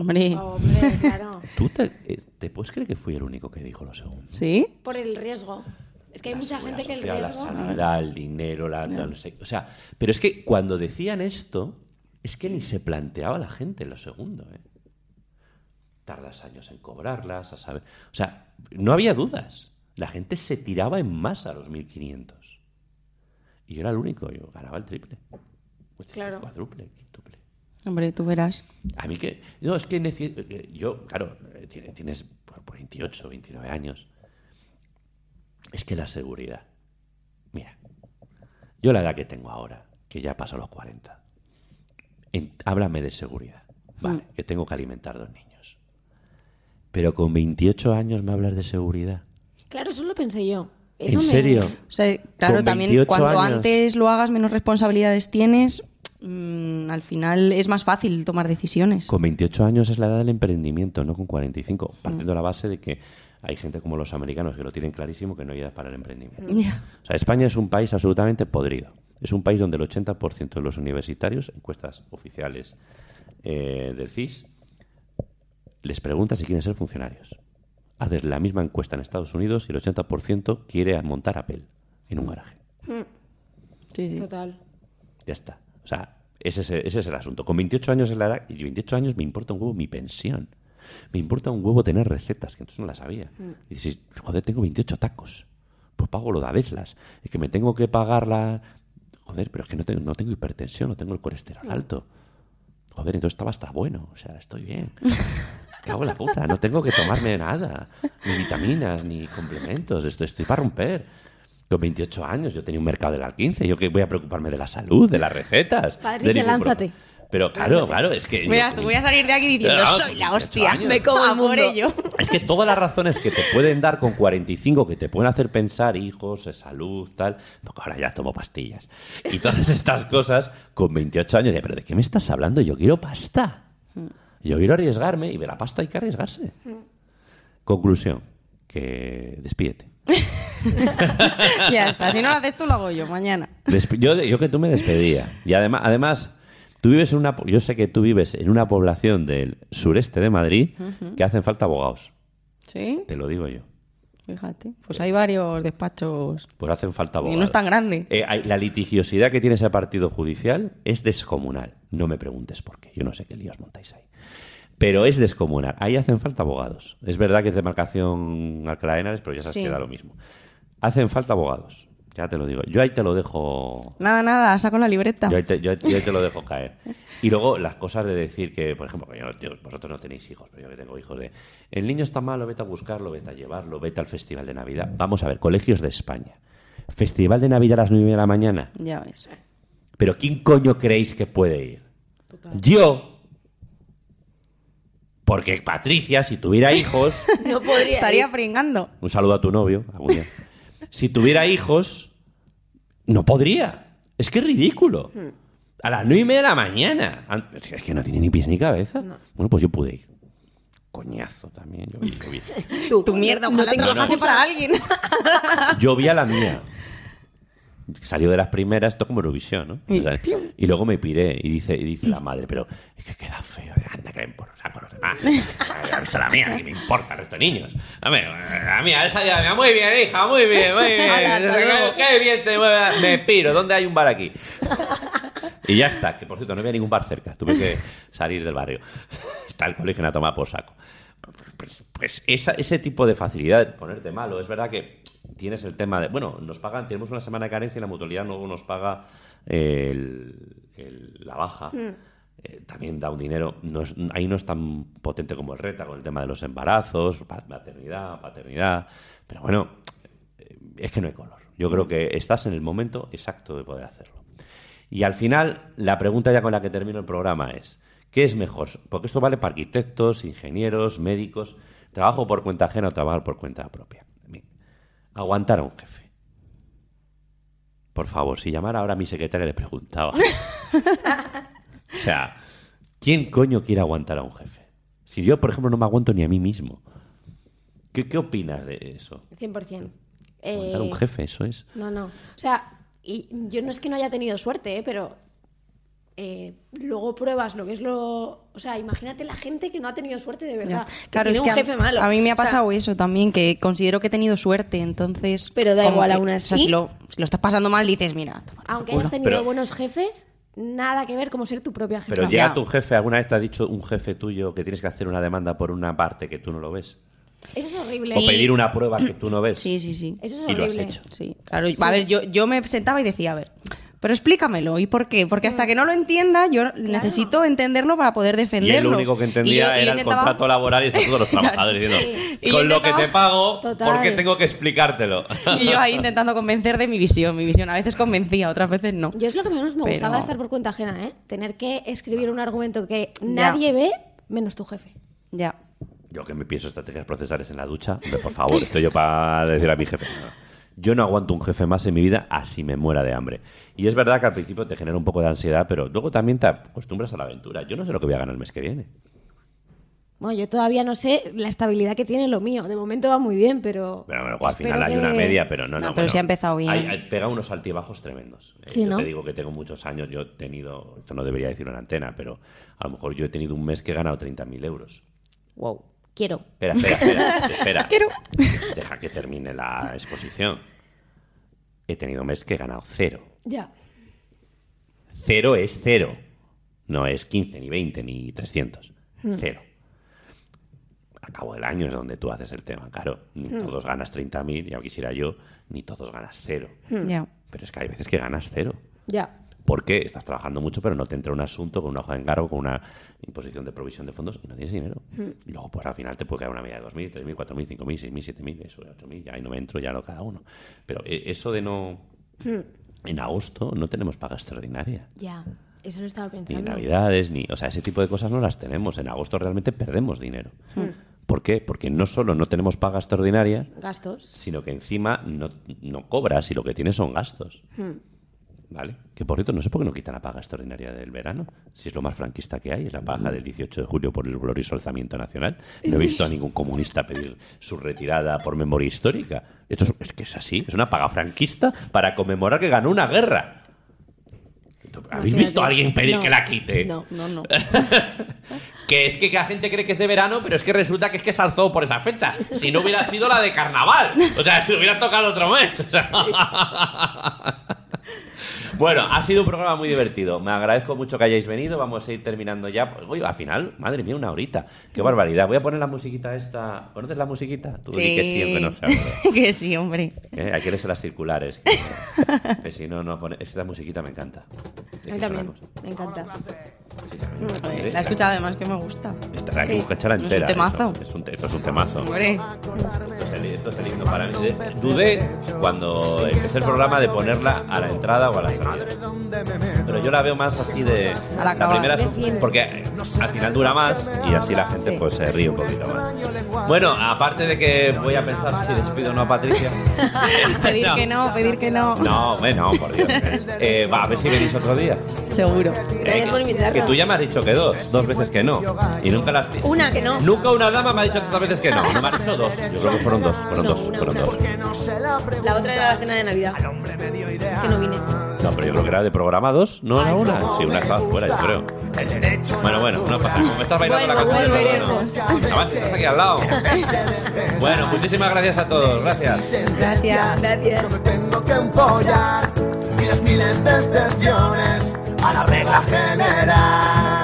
Hombre, Hombre, claro. ¿Tú te, eh, te puedes creer que fui el único que dijo lo segundo? ¿sí? Por el riesgo. Es que hay La mucha gente que el riesgo. La sanidad, el dinero, la, la no sé- O sea, pero es que cuando decían esto, es que ni se planteaba la gente lo segundo. ¿eh? Tardas años en cobrarlas, a saber. O sea, no había dudas. La gente se tiraba en masa a los 1.500. Y yo era el único, yo ganaba el triple. Pues, Claro. Cuádruple, quíntuple. Hombre, tú verás. A mí que. No, es que eh, yo, claro, eh, tiene- tienes por por 28, 29 años. Es que la seguridad. Mira, yo la edad que tengo ahora, que ya paso los 40, en- háblame de seguridad. Vale, que tengo que alimentar dos niños. Pero con 28 años me hablas de seguridad. Claro, eso lo pensé yo. Eso ¿En me- serio? O sea, claro, también 28 cuanto años. antes lo hagas, menos responsabilidades tienes. Mm, al final es más fácil tomar decisiones. Con 28 años es la edad del emprendimiento, no con 45. Partiendo de la base de que hay gente como los americanos que lo tienen clarísimo que no hay edad para el emprendimiento. O sea, España es un país absolutamente podrido. Es un país donde el 80% de los universitarios, encuestas oficiales eh, del CIS, les pregunta si quieren ser funcionarios. Haces la misma encuesta en Estados Unidos y el 80% quiere montar Apple en un garaje. Sí, sí. Total. Ya está. O sea, ese es, ese es el asunto. Con 28 años es la edad, y 28 años me importa un huevo mi pensión. Me importa un huevo tener recetas, que entonces no las sabía. Y dices, joder, tengo 28 tacos. Pues pago lo de Avezlas. Es que me tengo que pagar la... Joder, pero es que no tengo, no tengo hipertensión, no tengo el colesterol alto. Joder, entonces estaba hasta bueno. O sea, estoy bien. Cago en la puta, no tengo que tomarme nada. Ni vitaminas, ni complementos. Estoy, estoy para romper. Con 28 años yo tenía un mercado del al 15. Yo que voy a preocuparme de la salud, de las recetas. Patricia, de lánzate. Pero claro, claro, es que... Mira, yo- te voy a salir de aquí diciendo, Ah, soy la 28 hostia, años. me como A el por por ello. Es que todas las razones que te pueden dar con 45, que te pueden hacer pensar hijos, salud, tal, porque ahora ya tomo pastillas. Y todas estas cosas, con 28 años, de, pero ¿de qué me estás hablando? Yo quiero pasta. Yo quiero arriesgarme y de la pasta hay que arriesgarse. Conclusión, que despídete. ya está, si no lo haces tú, lo hago yo mañana. Yo, yo que tú me despedía. Y además, además, tú vives en una... Yo sé que tú vives en una población del sureste de Madrid que hacen falta abogados. ¿Sí? Te lo digo yo. Fíjate. Pues hay varios despachos. Pues hacen falta Y abogados. no es tan grande. Eh, hay- la litigiosidad que tiene ese partido judicial es descomunal. No me preguntes por qué. Yo no sé qué líos montáis ahí. Pero es descomunal. Ahí hacen falta abogados. Es verdad que es demarcación Alcalá de Henares, pero ya sabes Sí. que da lo mismo. Hacen falta abogados. Ya te lo digo. Yo ahí te lo dejo Nada, nada, saco la libreta. yo ahí, te, yo ahí- yo ahí te lo dejo caer. Y luego las cosas de decir que, por ejemplo, yo vosotros no tenéis hijos, pero yo que tengo hijos de... El niño está malo, vete a buscarlo, vete a llevarlo, vete al Festival de Navidad. Vamos a ver, colegios de España. Festival de Navidad a las 9 de la mañana. Ya ves. Pero ¿quién coño creéis que puede ir? Yo. Porque Patricia, si tuviera hijos... No podría. Estaría pringando. Un saludo a tu novio. algún día. Si tuviera hijos, no podría. Es que es ridículo. A las nueve y media de la mañana. An- Es que no tiene ni pies ni cabeza. Bueno, pues yo pude ir. Coñazo también. Yo vi, yo vi. Tú, Tu mierda, no ojalá tengo trabajase hijos. para alguien. Yo vi a la mía. Salió de las primeras, esto como Eurovisión, ¿no? Y O sea, y luego me piré y dice, y dice la madre, pero es que queda feo. Anda, que por saco los demás. ¿Ha visto la mía? ¿Qué me importa el resto de niños? Dame, la mía, esa ya, muy bien, hija, muy bien, muy bien. Qué, qué bien te mueve. Me piro, ¿dónde hay un bar aquí? Y ya está, que por cierto no había ningún bar cerca, tuve que salir del barrio. Está el colegio en a tomar por saco. Pues, pues esa- ese tipo de facilidad de ponerte malo, es verdad que tienes el tema de, bueno, nos pagan, tenemos una semana de carencia y la mutualidad luego nos paga el- el- la baja. Eh, también da un dinero, no es- ahí no es tan potente como el RETA con el tema de los embarazos, maternidad, paternidad, pero bueno, eh, es que no hay color. Yo creo que estás en el momento exacto de poder hacerlo. Y al final, la pregunta ya con la que termino el programa es, ¿qué es mejor? Porque esto vale para arquitectos, ingenieros, médicos, trabajo por cuenta ajena o trabajar por cuenta propia. Aguantar a un jefe. Por favor, si llamara ahora a mi secretaria le preguntaba. o sea, ¿quién coño quiere aguantar a un jefe? Si yo, por ejemplo, no me aguanto ni a mí mismo. ¿Qué, qué opinas de eso? 100%. Aguantar a un Eh, jefe, eso es. No, no. O sea, y yo no es que no haya tenido suerte, ¿eh? pero eh, luego pruebas lo que es lo. O sea, imagínate la gente que no ha tenido suerte de verdad. que Claro, tiene es que un a- jefe malo. a mí me ha O sea, pasado eso también, que considero que he tenido suerte, entonces... Pero da igual, que- aún o sea, así. si lo, si lo estás pasando mal, dices, mira, aunque hayas tenido Pero- buenos jefes, nada que ver como ser tu propia jefa. Pero llega Ya. tu jefe, ¿alguna vez te ha dicho un jefe tuyo que tienes que hacer una demanda por una parte que tú no lo ves? Eso es horrible. Sí. O pedir una prueba que tú no ves. Sí, sí, sí. Eso es Y lo has hecho. Sí, claro. A ver, yo, yo me sentaba y decía, a ver, pero explícamelo. ¿Y por qué? Porque hasta que no lo entienda, yo necesito entenderlo para poder Y defenderlo. él lo único que Y entendía yo- y yo era el intentaba- contrato laboral y estatuto de los trabajadores diciendo, Y con lo que te pago, Total. ¿por qué tengo que explicártelo? Y yo ahí intentando convencer de mi visión. Mi visión a veces convencía, otras veces no. Yo es lo que menos me Pero- gustaba estar por cuenta ajena, ¿eh? Tener que escribir un argumento que Ya. nadie ve menos tu jefe. Ya. Yo que me pienso estrategias procesales en la ducha, por favor, estoy yo para decir a mi jefe. no. Yo no aguanto un jefe más en mi vida así me muera de hambre. Y es verdad que al principio te genera un poco de ansiedad, pero luego también te acostumbras a la aventura. Yo no sé lo que voy a ganar el mes que viene. Bueno, yo todavía no sé la estabilidad que tiene lo mío. De momento va muy bien, pero. Pero bueno, al final hay que- una media, pero no, No, no. pero bueno, sí ha empezado bien. Hay, hay- pega unos altibajos tremendos. Eh, Sí, yo ¿no? te digo que tengo muchos años, yo he tenido, esto no debería decirlo en antena, pero a lo mejor yo he tenido un mes que he ganado 30.000 euros. Wow. Quiero. Espera, espera, espera, espera. Quiero. Deja que termine la exposición. He tenido un mes que he ganado cero. Ya. Cero es cero. No es 15, ni 20, ni 300. Cero. A cabo del año es donde tú haces el tema, claro. Ni todos ganas 30.000, ya quisiera yo, ni todos ganas cero. Ya. Pero es que hay veces que ganas cero. Ya. Porque estás trabajando mucho, pero no te entra un asunto con una hoja de encargo, con una imposición de provisión de fondos y no tienes dinero. Y luego, pues al final te puede caer una media de 2.000, 3.000, 4.000, 5.000, 6.000, 7.000, eso de 8.000, ya ahí no me entro, ya lo cada uno. Pero eh, eso de no. En agosto no tenemos paga extraordinaria. Ya. Eso lo estaba Ni pensando. navidades, ni. O sea, ese tipo de cosas no las tenemos. En agosto realmente perdemos dinero. ¿Por qué? Porque no solo no tenemos paga extraordinaria, Gastos. sino que encima no, no cobras y lo que tienes son gastos. ¿Vale? Que por cierto, no sé por qué no quitan la paga extraordinaria del verano, si es lo más franquista que hay, es la paga del 18 de julio por el glorioso alzamiento nacional. No he visto a ningún comunista pedir su retirada por memoria histórica. Esto es, es que es así, es una paga franquista para conmemorar que ganó una guerra. ¿Habéis Imagínate. visto a alguien pedir No. que la quite? No. No, no. Que es que la gente cree que es de verano, pero es que resulta que es que se alzó por esa fecha. Si no hubiera sido la de carnaval. O sea, si hubiera tocado otro mes. O sea, Bueno, ha sido un programa muy divertido. Me agradezco mucho que hayáis venido. Vamos a ir terminando ya. Uy, al final, madre mía, una horita. Qué barbaridad. Voy a poner la musiquita esta. ¿Conoces la musiquita? Tú di que sí, aunque no que sí, hombre. ¿Eh? Hay que eres las circulares. Que, que si no, no pone. Esta musiquita me encanta. A mí también, me encanta. La he escuchado además que me gusta. Esta hay que escucharla Es un entera. temazo. eso. Es un, te- esto es un temazo. Hombre, Esto es, el, esto es el himno para mí. Dudé cuando empecé el programa de ponerla a la entrada o a la salida. Pero yo la veo más así de. Al acabar. primera porque eh, al final dura más y así la gente Sí. pues se ríe un poquito más. Bueno, aparte de que voy a pensar si despido o no a Patricia. pedir que no, pedir que no. No, bueno, por Dios. Eh, va, a ver si venís otro día. Seguro. Gracias por que invitarnos. Tú ya me has dicho que dos, dos veces que no. Y nunca las Una que no. Nunca una dama me ha dicho tantas veces que no. No me ha dicho dos. Yo creo que fueron dos. Fueron No, dos. una, fueron una. dos. La otra era la cena de Navidad. Que no vine. No, pero yo creo que era de programa dos, no era una. Sí, una estaba fuera, yo creo. Bueno, bueno, no pasa. Como me estás bailando Bueno, la canción. volveremos. no, no. Además, estás aquí al lado. Bueno, muchísimas gracias a todos. Gracias. Gracias. Gracias. me tengo que empollar miles, miles de excepciones a la regla general.